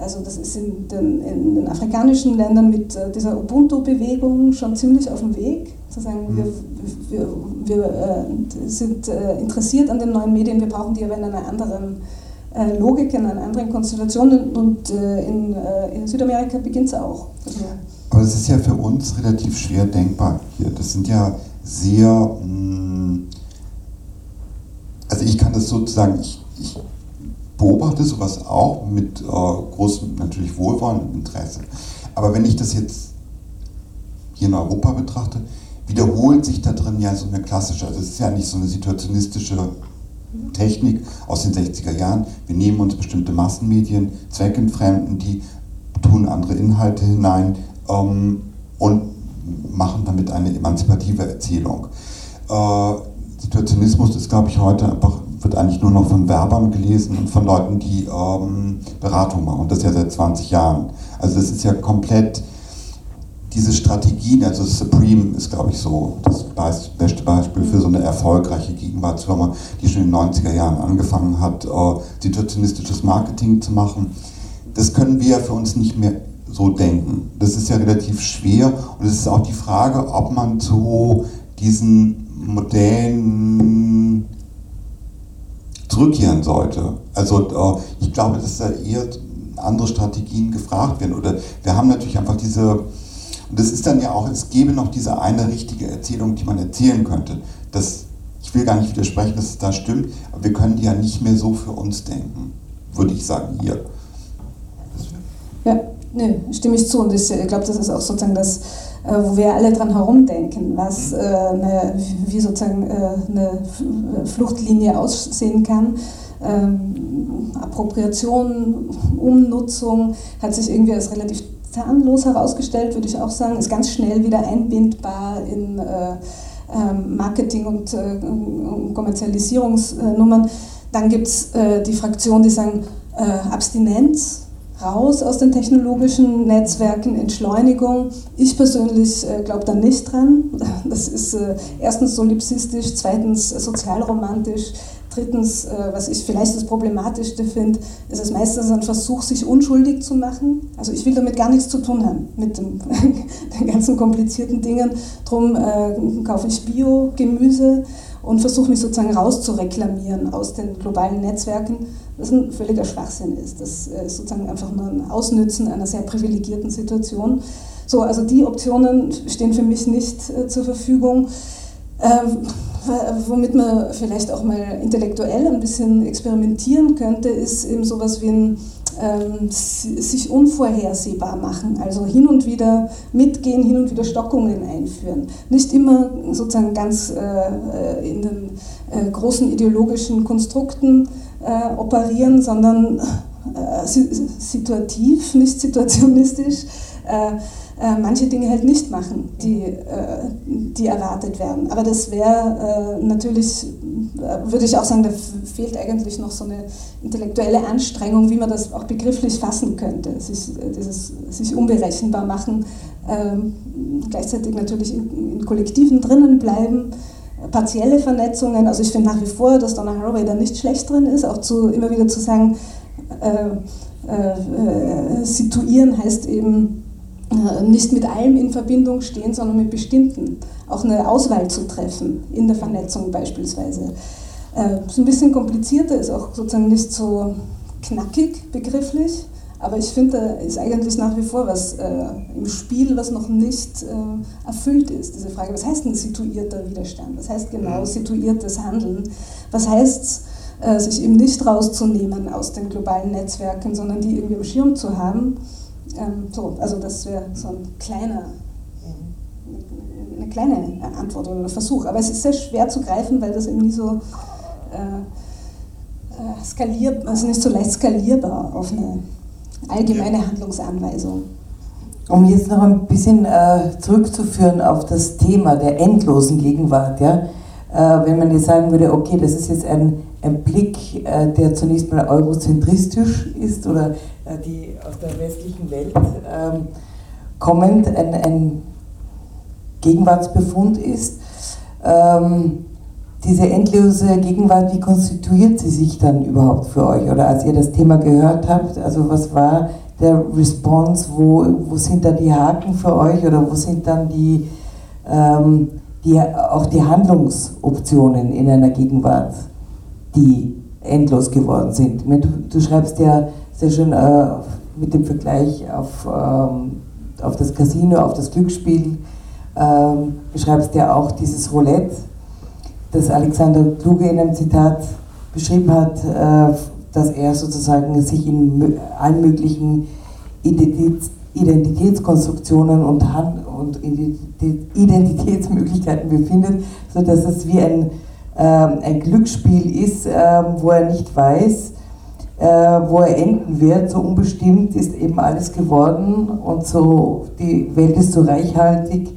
Also das ist in den, in den afrikanischen Ländern mit dieser Ubuntu-Bewegung schon ziemlich auf dem Weg. Zu sagen, wir, wir, wir sind interessiert an den neuen Medien, wir brauchen die aber in einer anderen Logik, in einer anderen Konstellation und in, in Südamerika beginnt es auch. Also aber es ist ja für uns relativ schwer denkbar hier. Das sind ja sehr, mm, also ich kann das sozusagen, ich, ich beobachte sowas auch mit äh, großem natürlich Wohlwollen und Interesse. Aber wenn ich das jetzt hier in Europa betrachte, wiederholt sich da drin ja so eine klassische, also es ist ja nicht so eine situationistische Technik aus den 60er Jahren. Wir nehmen uns bestimmte Massenmedien, zweckentfremden die, tun andere Inhalte hinein, ähm, und machen damit eine emanzipative Erzählung. Äh, Situationismus ist, glaube ich, heute einfach, wird eigentlich nur noch von Werbern gelesen und von Leuten, die ähm, Beratung machen. Und das ja seit 20 Jahren. Also das ist ja komplett diese Strategien, also Supreme ist, glaube ich, so das beste Beispiel für so eine erfolgreiche Gegenwartsfirma, die schon in den 90er Jahren angefangen hat, äh, situationistisches Marketing zu machen. Das können wir für uns nicht mehr so denken. Das ist ja relativ schwer und es ist auch die Frage, ob man zu diesen Modellen zurückkehren sollte. Also äh, ich glaube, dass da eher andere Strategien gefragt werden. Oder wir haben natürlich einfach diese, und das ist dann ja auch, es gäbe noch diese eine richtige Erzählung, die man erzählen könnte. Das, ich will gar nicht widersprechen, dass es da stimmt, aber wir können die ja nicht mehr so für uns denken, würde ich sagen, hier. Ja. Nee, stimme ich zu. Und ich äh, glaube, das ist auch sozusagen das, äh, wo wir alle dran herumdenken, was äh, eine, wie sozusagen eine Fluchtlinie aussehen kann. Ähm, Appropriation, Umnutzung hat sich irgendwie als relativ zahnlos herausgestellt, würde ich auch sagen, ist ganz schnell wieder einbindbar in ähm, Marketing und Kommerzialisierungsnummern. Dann gibt es die Fraktion, die sagen, Abstinenz raus aus den technologischen Netzwerken, Entschleunigung. Ich persönlich äh, glaube da nicht dran. Das ist äh, erstens solipsistisch, zweitens sozialromantisch, drittens, äh, was ich vielleicht das Problematischste finde, ist es meistens ein Versuch, sich unschuldig zu machen. Also ich will damit gar nichts zu tun haben, mit dem, den ganzen komplizierten Dingen. Drum äh, kaufe ich Bio-Gemüse und versuche mich sozusagen rauszureklamieren aus den globalen Netzwerken, was ein völliger Schwachsinn ist. Das ist sozusagen einfach nur ein Ausnützen einer sehr privilegierten Situation. So, also die Optionen stehen für mich nicht äh, zur Verfügung. Ähm, womit man vielleicht auch mal intellektuell ein bisschen experimentieren könnte, ist eben sowas wie ein ähm, sich unvorhersehbar machen, also hin und wieder mitgehen, hin und wieder Stockungen einführen. Nicht immer sozusagen ganz äh, äh in den äh, großen ideologischen Konstrukten äh, operieren, sondern äh, situativ, nicht situationistisch äh, äh, manche Dinge halt nicht machen, die, äh, die erwartet werden. Aber das wäre äh, natürlich, äh, würde ich auch sagen, da fehlt eigentlich noch so eine intellektuelle Anstrengung, wie man das auch begrifflich fassen könnte, sich, äh, dieses, sich unberechenbar machen, ähm, gleichzeitig natürlich in, in Kollektiven drinnen bleiben partielle Vernetzungen. Also ich finde nach wie vor, dass Donna Haraway da nicht schlecht drin ist, auch zu, immer wieder zu sagen, äh, äh, situieren heißt eben äh, nicht mit allem in Verbindung stehen, sondern mit bestimmten. Auch eine Auswahl zu treffen, in der Vernetzung beispielsweise. Äh, ist ein bisschen komplizierter, ist auch sozusagen nicht so knackig begrifflich, aber ich finde, da ist eigentlich nach wie vor was äh, im Spiel, was noch nicht äh, erfüllt ist. Diese Frage, was heißt ein situierter Widerstand? Was heißt genau situiertes Handeln? Was heißt es, äh, sich eben nicht rauszunehmen aus den globalen Netzwerken, sondern die irgendwie im Schirm zu haben? Ähm, so, also das wäre so ein kleiner, eine kleine Antwort oder Versuch. Aber es ist sehr schwer zu greifen, weil das eben nie so äh, äh, skalierbar, also nicht so leicht skalierbar auf eine allgemeine Handlungsanweisung. Um jetzt noch ein bisschen äh, zurückzuführen auf das Thema der endlosen Gegenwart, ja, wenn man jetzt sagen würde, okay, das ist jetzt ein, ein Blick, äh, der zunächst mal eurozentristisch ist oder äh, die aus der westlichen Welt ähm, kommend ein, ein, Gegenwartsbefund ist. Ähm, diese endlose Gegenwart, wie konstituiert sie sich dann überhaupt für euch? Oder als ihr das Thema gehört habt, also was war der Response, wo, wo sind da die Haken für euch oder wo sind dann die, ähm, die, auch die Handlungsoptionen in einer Gegenwart, die endlos geworden sind? Meine, du, du, schreibst ja sehr schön äh, mit dem Vergleich auf, ähm, auf das Casino, auf das Glücksspiel, ähm, beschreibst ja auch dieses Roulette das Alexander Kluge in einem Zitat beschrieben hat, äh, dass er sozusagen sich in allen möglichen Identitätskonstruktionen und, Identitätsmöglichkeiten befindet, sodass es wie ein, ähm, ein Glücksspiel ist, ähm, wo er nicht weiß, äh, wo er enden wird. So unbestimmt ist eben alles geworden und so die Welt ist so reichhaltig,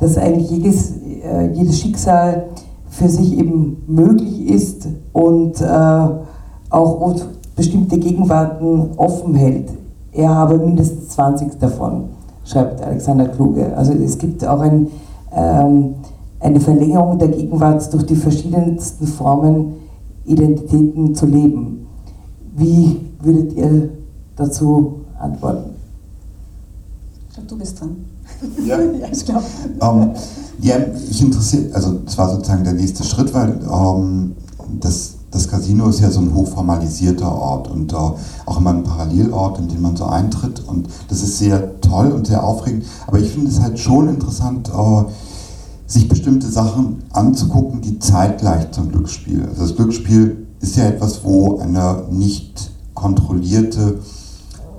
dass eigentlich jedes, äh, jedes Schicksal für sich eben möglich ist und äh, auch bestimmte Gegenwarten offen hält. Er habe mindestens 20 davon, schreibt Alexander Kluge. Also es gibt auch ein, ähm, eine Verlängerung der Gegenwart durch die verschiedensten Formen, Identitäten zu leben. Wie würdet ihr dazu antworten? Ich glaube, du bist dran. Ja, ja ich glaube. Um, ja, ich interessiere, also das war sozusagen der nächste Schritt, weil ähm, das, das Casino ist ja so ein hochformalisierter Ort und äh, auch immer ein Parallelort, in den man so eintritt und das ist sehr toll und sehr aufregend. Aber ich finde es halt schon interessant, äh, sich bestimmte Sachen anzugucken, die zeitgleich zum Glücksspiel. Also das Glücksspiel ist ja etwas, wo eine nicht kontrollierte,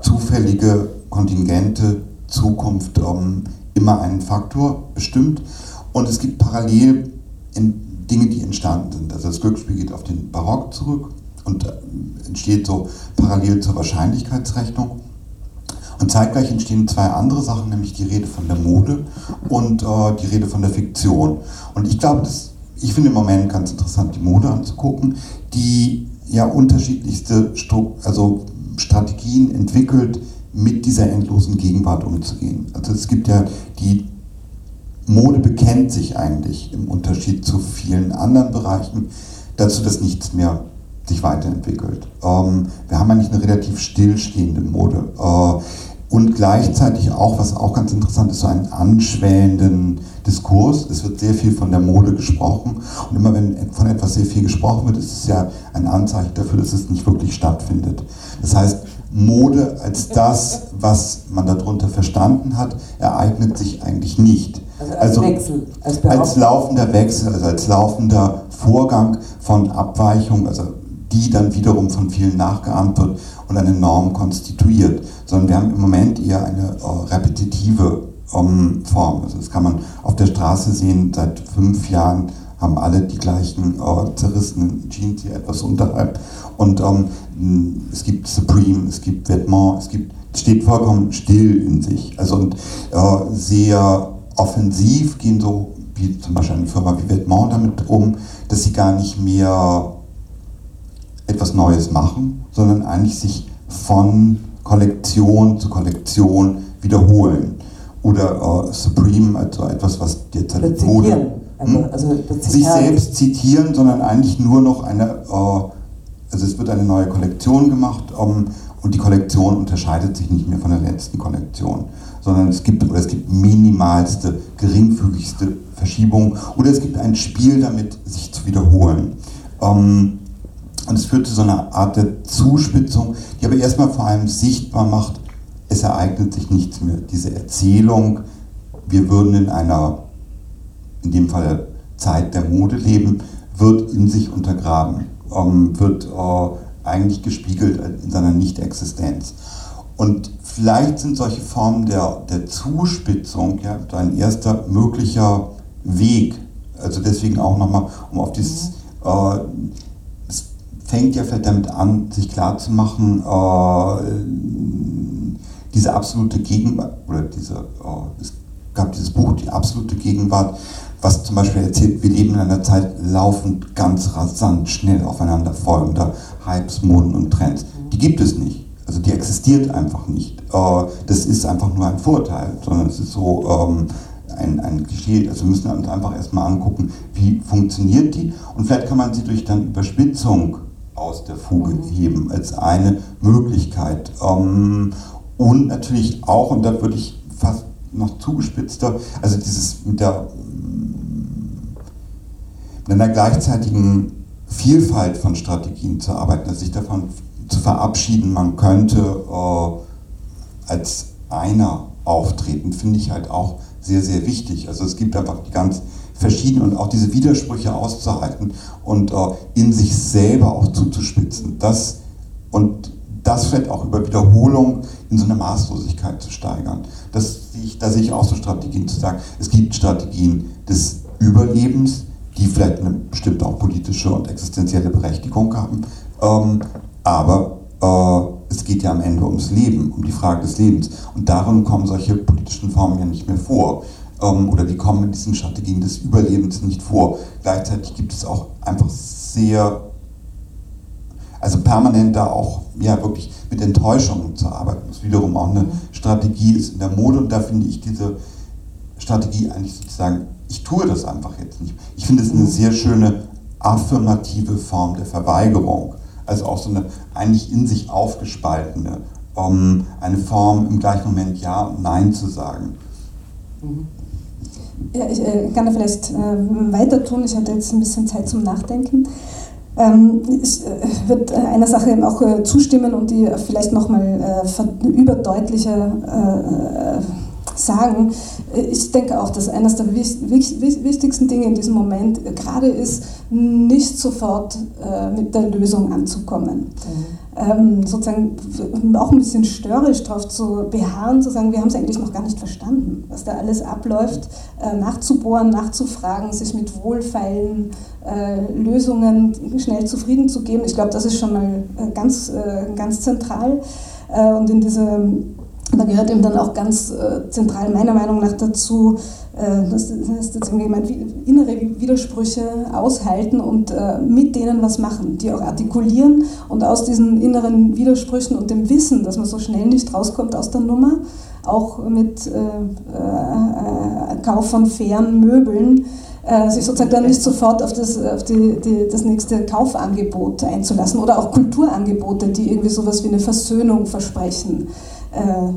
zufällige, kontingente Zukunft ähm, immer einen Faktor bestimmt. Und es gibt parallel Dinge, die entstanden sind. Also das Glücksspiel geht auf den Barock zurück und äh, entsteht so parallel zur Wahrscheinlichkeitsrechnung. Und zeitgleich entstehen zwei andere Sachen, nämlich die Rede von der Mode und äh, die Rede von der Fiktion. Und ich glaube, ich finde im Moment ganz interessant, die Mode anzugucken, die ja unterschiedlichste also Strategien entwickelt, mit dieser endlosen Gegenwart umzugehen. Also es gibt ja die Mode bekennt sich eigentlich im Unterschied zu vielen anderen Bereichen dazu, dass nichts mehr sich weiterentwickelt. Ähm, wir haben eigentlich eine relativ stillstehende Mode. Äh, und gleichzeitig auch, was auch ganz interessant ist, so einen anschwellenden Diskurs. Es wird sehr viel von der Mode gesprochen. Und immer wenn von etwas sehr viel gesprochen wird, ist es ja ein Anzeichen dafür, dass es nicht wirklich stattfindet. Das heißt, Mode als das, was man darunter verstanden hat, ereignet sich eigentlich nicht. Also als also Wechsel, als, als laufender Wechsel, also als laufender Vorgang von Abweichung, also die dann wiederum von vielen nachgeahmt wird und eine Norm konstituiert. Sondern wir haben im Moment eher eine äh, repetitive ähm, Form. Also das kann man auf der Straße sehen, seit fünf Jahren haben alle die gleichen äh, zerrissenen Jeans hier etwas unterhalb. Und ähm, es gibt Supreme, es gibt Vêtements, es gibt, steht vollkommen still in sich. Also und äh, sehr offensiv gehen so, wie zum Beispiel eine Firma wie Vêtements damit um, dass sie gar nicht mehr etwas Neues machen, sondern eigentlich sich von Kollektion zu Kollektion wiederholen. Oder äh, Supreme, also etwas, was jetzt halt Mode hm? Also sich selbst zitieren, sondern eigentlich nur noch eine, äh, also es wird eine neue Kollektion gemacht um, und die Kollektion unterscheidet sich nicht mehr von der letzten Kollektion, sondern es gibt, oder es gibt minimalste, geringfügigste Verschiebungen oder es gibt ein Spiel damit, sich zu wiederholen. Ähm, und es führt zu so einer Art der Zuspitzung, die aber erstmal vor allem sichtbar macht, es ereignet sich nichts mehr. Diese Erzählung, wir würden in einer, in dem Fall Zeit der Mode leben, wird in sich untergraben, ähm, wird äh, eigentlich gespiegelt in seiner Nichtexistenz. Und vielleicht sind solche Formen der, der Zuspitzung ja, ein erster möglicher Weg. Also deswegen auch nochmal, um auf dieses, äh, es fängt ja vielleicht damit an, sich klarzumachen, äh, diese absolute Gegenwart, oder diese, äh, es gab dieses Buch, die absolute Gegenwart, was zum Beispiel erzählt, wir leben in einer Zeit laufend ganz rasant, schnell aufeinander folgender Hypes, Moden und Trends. Die gibt es nicht. Also die existiert einfach nicht. Äh, das ist einfach nur ein Vorteil, sondern es ist so ähm, ein, ein Klischee. Also wir müssen uns einfach erstmal angucken, wie funktioniert die und vielleicht kann man sie durch dann Überspitzung aus der Fuge mhm. heben als eine Möglichkeit. Ähm, und natürlich auch, und da würde ich fast noch zugespitzter, also dieses mit der mit einer gleichzeitigen Vielfalt von Strategien zu arbeiten, also sich davon zu verabschieden, man könnte äh, als einer auftreten, finde ich halt auch sehr, sehr wichtig. Also es gibt einfach die ganz verschiedenen und auch diese Widersprüche auszuhalten und äh, in sich selber auch zuzuspitzen. Das und das vielleicht auch über Wiederholung in so eine Maßlosigkeit zu steigern. Das sehe ich, da sehe ich auch so Strategien zu sagen, es gibt Strategien des Überlebens, die vielleicht eine bestimmte auch politische und existenzielle Berechtigung haben, ähm, aber äh, es geht ja am Ende ums Leben, um die Frage des Lebens. Und darin kommen solche politischen Formen ja nicht mehr vor. Ähm, oder die kommen in diesen Strategien des Überlebens nicht vor. Gleichzeitig gibt es auch einfach sehr also permanent da auch ja, wirklich mit Enttäuschungen zu arbeiten, was wiederum auch eine Strategie ist in der Mode. Und da finde ich diese Strategie eigentlich sozusagen, ich tue das einfach jetzt nicht. Ich finde es eine sehr schöne affirmative Form der Verweigerung. Also auch so eine eigentlich in sich aufgespaltene, um eine Form im gleichen Moment Ja und Nein zu sagen. Ja, ich äh, kann da vielleicht äh, weiter tun. Ich hatte jetzt ein bisschen Zeit zum Nachdenken. Ähm, ich äh, würde einer Sache auch äh, zustimmen und die vielleicht nochmal äh, überdeutlicher sagen. Ich denke auch, dass eines der wichtigsten Dinge in diesem Moment gerade ist, nicht sofort mit der Lösung anzukommen. Mhm ähm, sozusagen auch ein bisschen störrisch darauf zu beharren, zu sagen, wir haben es eigentlich noch gar nicht verstanden, was da alles abläuft, äh, nachzubohren, nachzufragen, sich mit wohlfeilen äh, Lösungen schnell zufrieden zu geben. Ich glaube, das ist schon mal äh, ganz, äh, ganz zentral. Äh, und in diese, da gehört eben dann auch ganz äh, zentral meiner Meinung nach dazu, äh, das heißt jetzt irgendwie innere Widersprüche aushalten und äh, mit denen was machen, die auch artikulieren und aus diesen inneren Widersprüchen und dem Wissen, dass man so schnell nicht rauskommt aus der Nummer, auch mit äh, Kauf von fairen Möbeln, sich sozusagen dann nicht sofort auf das, auf die, die, das nächste Kaufangebot einzulassen oder auch Kulturangebote, die irgendwie sowas wie eine Versöhnung versprechen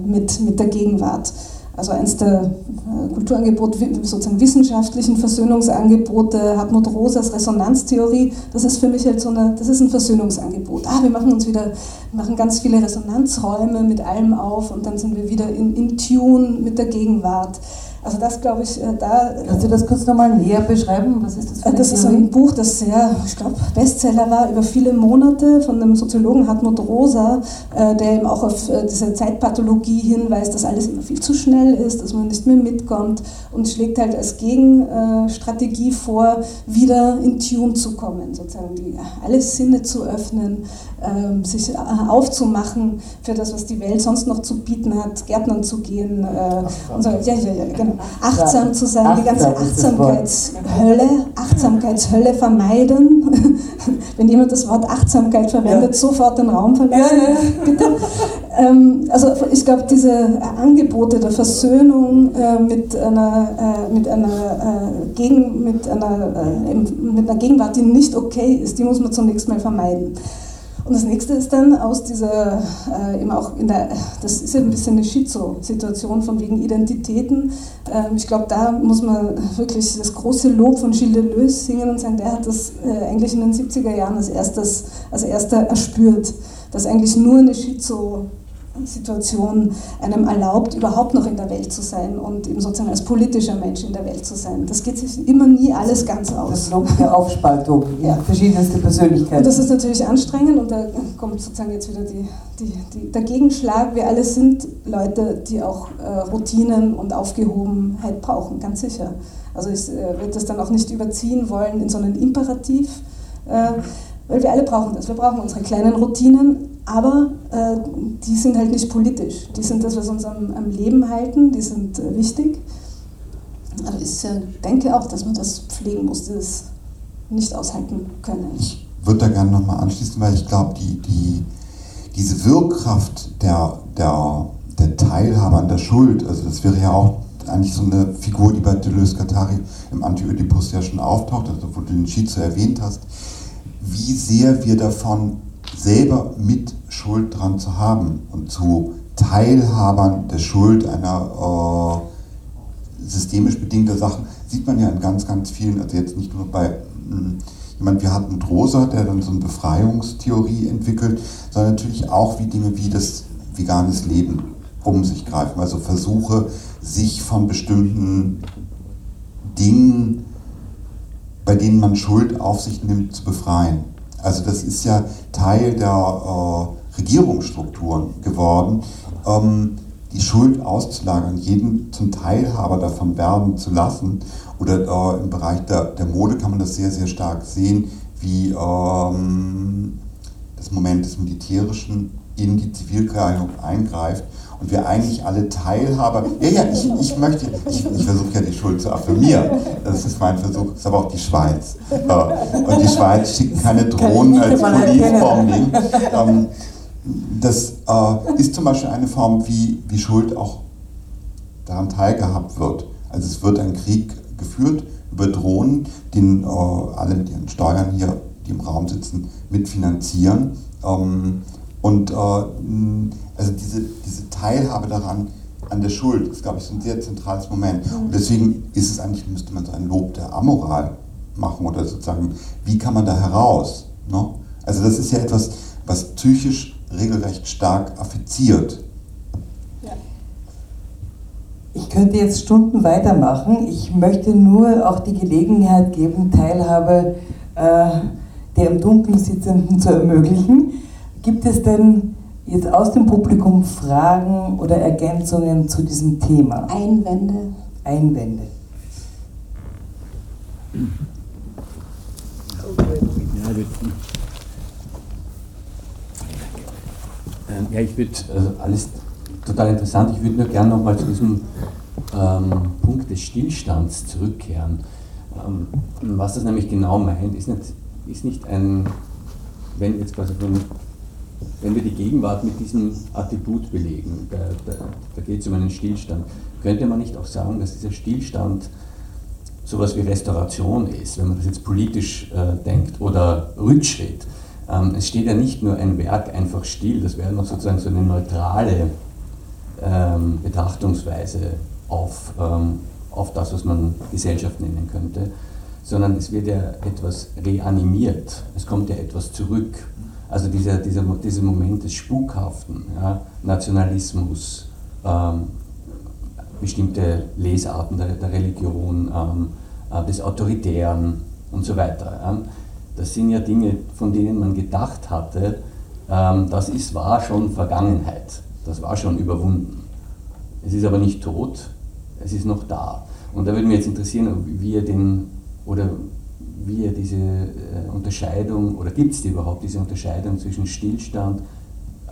mit, mit der Gegenwart. Also eines der äh, Kulturangebote, sozusagen wissenschaftlichen Versöhnungsangebote, Hartmut Rosas Resonanztheorie, das ist für mich halt so eine, das ist ein Versöhnungsangebot. Ah, wir machen uns wieder, machen ganz viele Resonanzräume mit allem auf und dann sind wir wieder in, in Tune mit der Gegenwart. Also das glaube ich, äh, da... Kannst du das kurz nochmal näher beschreiben? Was ist das für Das ist ein Buch, das sehr, ich glaube, Bestseller war über viele Monate von dem Soziologen Hartmut Rosa, äh, der eben auch auf äh, diese Zeitpathologie hinweist, dass alles immer viel zu schnell ist, dass man nicht mehr mitkommt und schlägt halt als Gegenstrategie vor, wieder in Tune zu kommen, sozusagen die, alle Sinne zu öffnen, ähm, sich aufzumachen für das, was die Welt sonst noch zu bieten hat, Gärtnern zu gehen und so. Ja, ja, ja, genau achtsam zu sein, die ganze Achtsamkeitshölle, Achtsamkeitshölle vermeiden. Wenn jemand das Wort Achtsamkeit verwendet, ja. sofort den Raum verlassen. Ja, ja. Bitte. Ähm, also ich glaube, diese Angebote der Versöhnung äh, mit einer, äh, mit einer, äh, Gegen, mit, einer, mit einer Gegenwart, die nicht okay ist, die muss man zunächst mal vermeiden. Und das nächste ist dann aus dieser, äh, eben auch in der, das ist ja ein bisschen eine Schizo-Situation von wegen Identitäten. Ähm, ich glaube, da muss man wirklich das große Lob von Gilles Deleuze singen und sagen, der hat das äh, eigentlich in den 70er Jahren als, erstes, als erster erspürt, dass eigentlich nur eine Schizo- Situation einem erlaubt, überhaupt noch in der Welt zu sein und eben sozusagen als politischer Mensch in der Welt zu sein. Das geht sich immer nie alles ganz aus. Das Lob der Aufspaltung ja. verschiedenste Persönlichkeiten. Und das ist natürlich anstrengend und da kommt sozusagen jetzt wieder die, die, die, der Gegenschlag. Wir alle sind Leute, die auch äh, Routinen und Aufgehobenheit brauchen, ganz sicher. Also ich äh, würde das dann auch nicht überziehen wollen in so einen Imperativ. Äh, weil wir alle brauchen das. Wir brauchen unsere kleinen Routinen, aber äh, die sind halt nicht politisch. Die sind das, was uns am, am Leben halten, die sind äh, wichtig. Aber ich äh, denke auch, dass man das pflegen muss, das nicht aushalten können. Ich würde da gerne nochmal anschließen, weil ich glaube, die, die, diese Wirkkraft der, der, der Teilhabe an der Schuld, also das wäre ja auch eigentlich so eine Figur, die bei Deleuze-Guattari im Anti-Ödipus ja schon auftaucht, also wo du den Schizo erwähnt hast, wie sehr wir davon selber mit Schuld dran zu haben und zu Teilhabern der Schuld einer äh, systemisch bedingter Sachen, sieht man ja in ganz, ganz vielen, also jetzt nicht nur bei hm, jemand wie Hartmut Rosa, der dann so eine Befreiungstheorie entwickelt, sondern natürlich auch wie Dinge wie das veganes Leben um sich greifen, also Versuche, sich von bestimmten Dingen bei denen man Schuld auf sich nimmt, zu befreien. Also das ist ja Teil der äh, Regierungsstrukturen geworden, ähm, die Schuld auszulagern, jeden zum Teilhaber davon werden zu lassen. Oder äh, im Bereich der, der Mode kann man das sehr, sehr stark sehen, wie ähm, das Moment des Militärischen in die Zivilkleidung eingreift und wir eigentlich alle Teilhaber. Ja, ja, ich, ich möchte, ich, ich versuche ja die Schuld zu affirmieren. Das ist mein Versuch, das ist aber auch die Schweiz. Äh, und die Schweiz schickt keine Drohnen als Police-Bombing. Ähm, das äh, ist zum Beispiel eine Form, wie, wie Schuld auch daran teilgehabt wird. Also es wird ein Krieg geführt über Drohnen, den äh, alle mit ihren Steuern hier, die im Raum sitzen, mitfinanzieren. Ähm, und also diese, diese Teilhabe daran, an der Schuld, ist, glaube ich, so ein sehr zentrales Moment. Mhm. Und deswegen ist es eigentlich, müsste man so ein Lob der Amoral machen oder sozusagen, wie kann man da heraus? Ne? Also das ist ja etwas, was psychisch regelrecht stark affiziert. Ich könnte jetzt Stunden weitermachen. Ich möchte nur auch die Gelegenheit geben, Teilhabe äh, der im Dunkeln Sitzenden zu ermöglichen. Gibt es denn jetzt aus dem Publikum Fragen oder Ergänzungen zu diesem Thema? Einwände. Einwände. Ja, ich würde, also alles total interessant, ich würde nur gerne nochmal zu diesem ähm, Punkt des Stillstands zurückkehren. Ähm, was das nämlich genau meint, ist nicht, ist nicht ein, wenn jetzt quasi von wenn wir die Gegenwart mit diesem Attribut belegen, da, da, da geht es um einen Stillstand, könnte man nicht auch sagen, dass dieser Stillstand sowas wie Restauration ist, wenn man das jetzt politisch äh, denkt, oder Rückschritt. Ähm, es steht ja nicht nur ein Werk einfach still, das wäre noch sozusagen so eine neutrale ähm, Betrachtungsweise auf, ähm, auf das, was man Gesellschaft nennen könnte, sondern es wird ja etwas reanimiert, es kommt ja etwas zurück. Also dieser, dieser, dieser Moment des Spukhaften, ja, Nationalismus, ähm, bestimmte Lesarten der, der Religion, ähm, äh, des Autoritären und so weiter. Ja. Das sind ja Dinge, von denen man gedacht hatte, ähm, das ist, war schon Vergangenheit, das war schon überwunden. Es ist aber nicht tot, es ist noch da. Und da würde mich jetzt interessieren, wie ihr den, oder wie ihr diese äh, Unterscheidung, oder gibt es die überhaupt, diese Unterscheidung zwischen Stillstand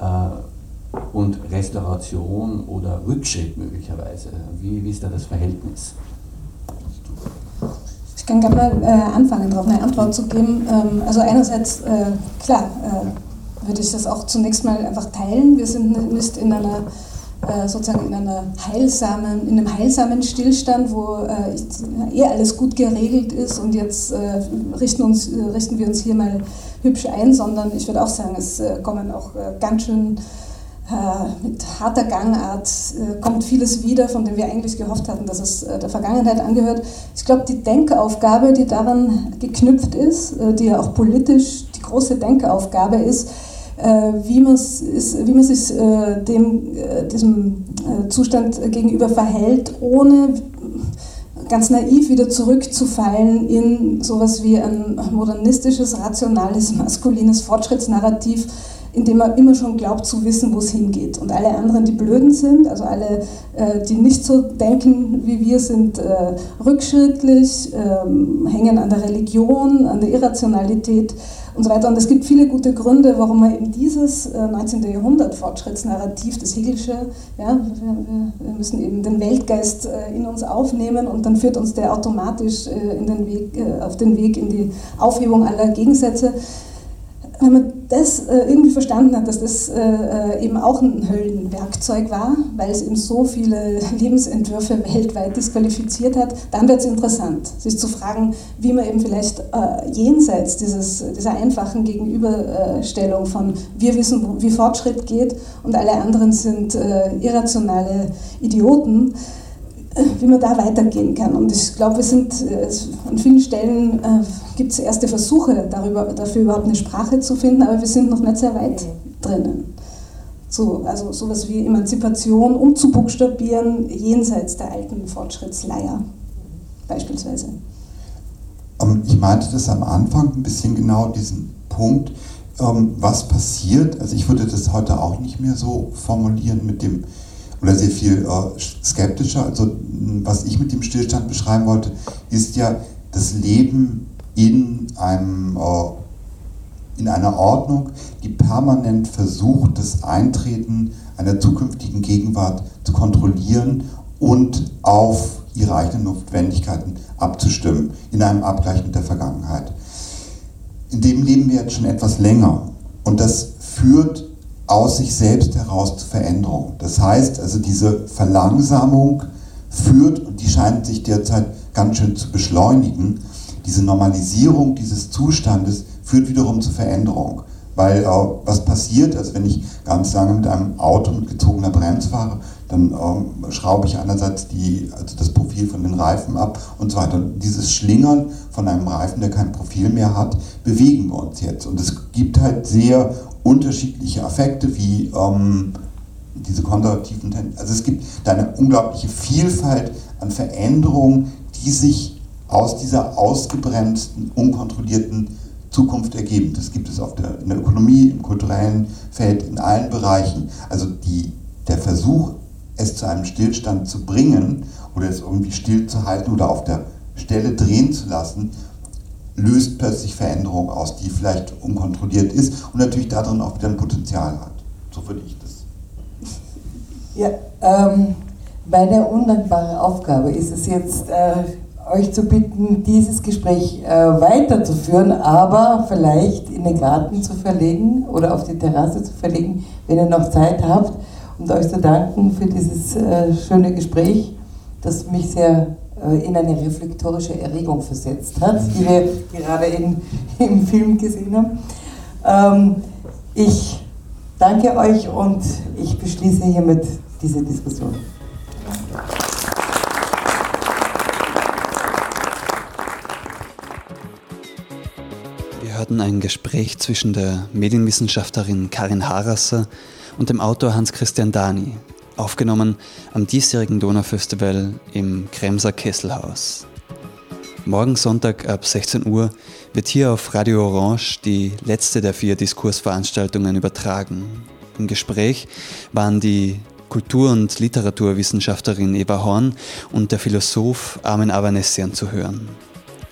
äh, und Restauration oder Rückschritt möglicherweise? Wie, wie ist da das Verhältnis? Ich kann gerne mal äh, anfangen, darauf eine Antwort zu geben. Ähm, also einerseits, äh, klar, äh, würde ich das auch zunächst mal einfach teilen. Wir sind nicht in einer äh, sozusagen in, einer heilsamen, in einem heilsamen Stillstand, wo äh, eh alles gut geregelt ist und jetzt äh, richten, uns, richten wir uns hier mal hübsch ein, sondern ich würde auch sagen, es kommen auch ganz schön mit harter Gangart kommt vieles wieder, von dem wir eigentlich gehofft hatten, dass es der Vergangenheit angehört. Ich glaube, die Denkaufgabe, die daran geknüpft ist, die ja auch politisch die große Denkaufgabe ist, wie man, wie man sich dem, diesem Zustand gegenüber verhält, ohne ganz naiv wieder zurückzufallen in sowas wie ein modernistisches, rationales, maskulines Fortschrittsnarrativ, in dem man immer schon glaubt zu wissen, wo es hingeht. Und alle anderen, die Blöden sind, also alle, äh, die nicht so denken wie wir, sind äh, rückschrittlich, ähm, hängen an der Religion, an der Irrationalität und so weiter. Und es gibt viele gute Gründe, warum man eben dieses 19. Äh, Jahrhundert Fortschrittsnarrativ, das Hegelsche, ja, wir, müssen eben den Weltgeist äh, in uns aufnehmen und dann führt uns der automatisch äh, in den Weg, auf den Weg in die Aufhebung aller Gegensätze wenn man das äh, irgendwie verstanden hat, dass das äh, äh, eben auch ein Höllenwerkzeug war, weil es eben so viele Lebensentwürfe weltweit disqualifiziert hat, dann wird es interessant, sich zu fragen, wie man eben vielleicht jenseits dieses, dieser einfachen Gegenüberstellung von wir wissen, wie Fortschritt geht und alle anderen sind irrationale Idioten, wie man da weitergehen kann. Und ich glaube, wir sind äh, an vielen Stellen äh, gibt es erste Versuche, darüber, dafür überhaupt eine Sprache zu finden, aber wir sind noch nicht sehr weit drinnen. So, also sowas wie Emanzipation umzubuchstabieren jenseits der alten Fortschrittsleier beispielsweise. Ähm, ich meinte das am Anfang ein bisschen genau diesen Punkt, ähm, was passiert. Also ich würde das heute auch nicht mehr so formulieren mit dem oder sehr viel äh, skeptischer. Also was ich mit dem Stillstand beschreiben wollte, ist ja das Leben in einem äh, in einer Ordnung, die permanent versucht, das Eintreten einer zukünftigen Gegenwart zu kontrollieren und auf ihre eigenen Notwendigkeiten abzustimmen, in einem Abgleich mit der Vergangenheit. In dem leben wir jetzt schon etwas länger und das führt aus sich selbst heraus zu Veränderung. Das heißt also, diese Verlangsamung führt, und die scheint sich derzeit ganz schön zu beschleunigen, diese Normalisierung dieses Zustandes führt wiederum zu Veränderung. Weil äh, was passiert, also wenn ich ganz lange mit einem Auto mit gezogener Bremse fahre, dann ähm, schraube ich einerseits die, also das Profil von den Reifen ab und so weiter. Und dieses Schlingern von einem Reifen, der kein Profil mehr hat, bewegen wir uns jetzt. Und es gibt halt sehr unterschiedliche Affekte wie ähm, diese konservativen Tendenzen. Also es gibt da eine unglaubliche Vielfalt an Veränderungen, die sich aus dieser ausgebremsten, unkontrollierten Zukunft ergeben. Das gibt es auf der, in der Ökonomie, im kulturellen Feld, in allen Bereichen. Also die, der Versuch, es zu einem Stillstand zu bringen oder es irgendwie stillzuhalten oder auf der Stelle drehen zu lassen, löst plötzlich Veränderung aus, die vielleicht unkontrolliert ist und natürlich darin auch wieder ein Potenzial hat. So würde ich das. Ja, ähm, meine undankbare Aufgabe ist es jetzt, äh, euch zu bitten, dieses Gespräch äh, weiterzuführen, aber vielleicht in den Garten zu verlegen oder auf die Terrasse zu verlegen, wenn ihr noch Zeit habt, und euch zu danken für dieses äh, schöne Gespräch, das mich sehr in eine reflektorische Erregung versetzt hat, die wir gerade in, im Film gesehen haben. Ähm, ich danke euch und ich beschließe hiermit diese Diskussion. Wir hörten ein Gespräch zwischen der Medienwissenschaftlerin Karin Harasser und dem Autor Hans-Christian Dani, aufgenommen am diesjährigen Donaufestival im Kremser Kesselhaus. Morgen Sonntag ab 16 Uhr wird hier auf Radio Orange die letzte der vier Diskursveranstaltungen übertragen. Im Gespräch waren die Kultur- und Literaturwissenschaftlerin Eva Horn und der Philosoph Armin Avanessian zu hören.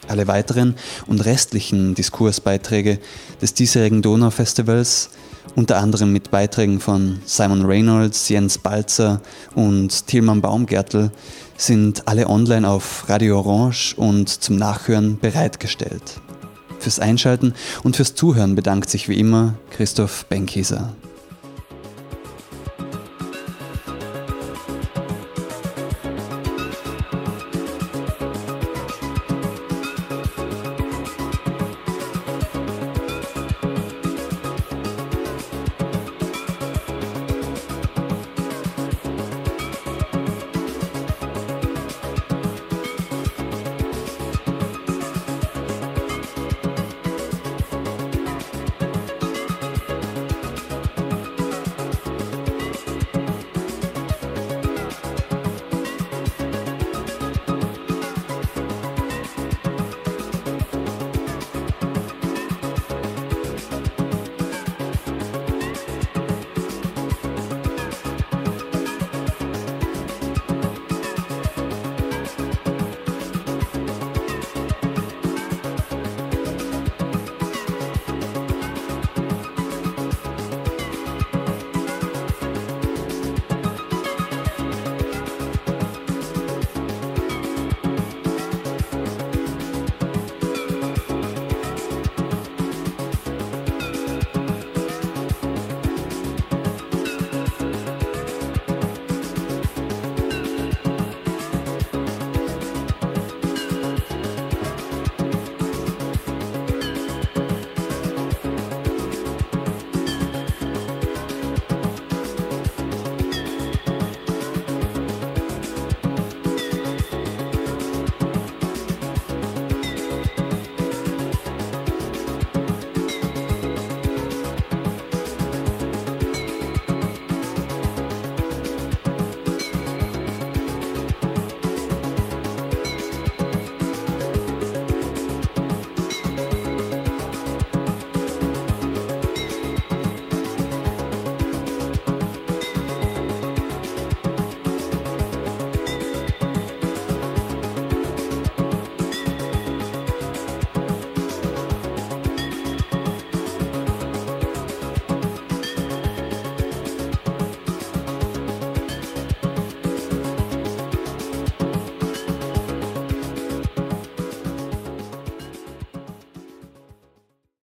Alle weiteren und restlichen Diskursbeiträge des diesjährigen Donaufestivals unter anderem mit Beiträgen von Simon Reynolds, Jens Balzer und Tilman Baumgärtel, sind alle online auf Radio Orange und zum Nachhören bereitgestellt. Fürs Einschalten und fürs Zuhören bedankt sich wie immer Christoph Benkieser.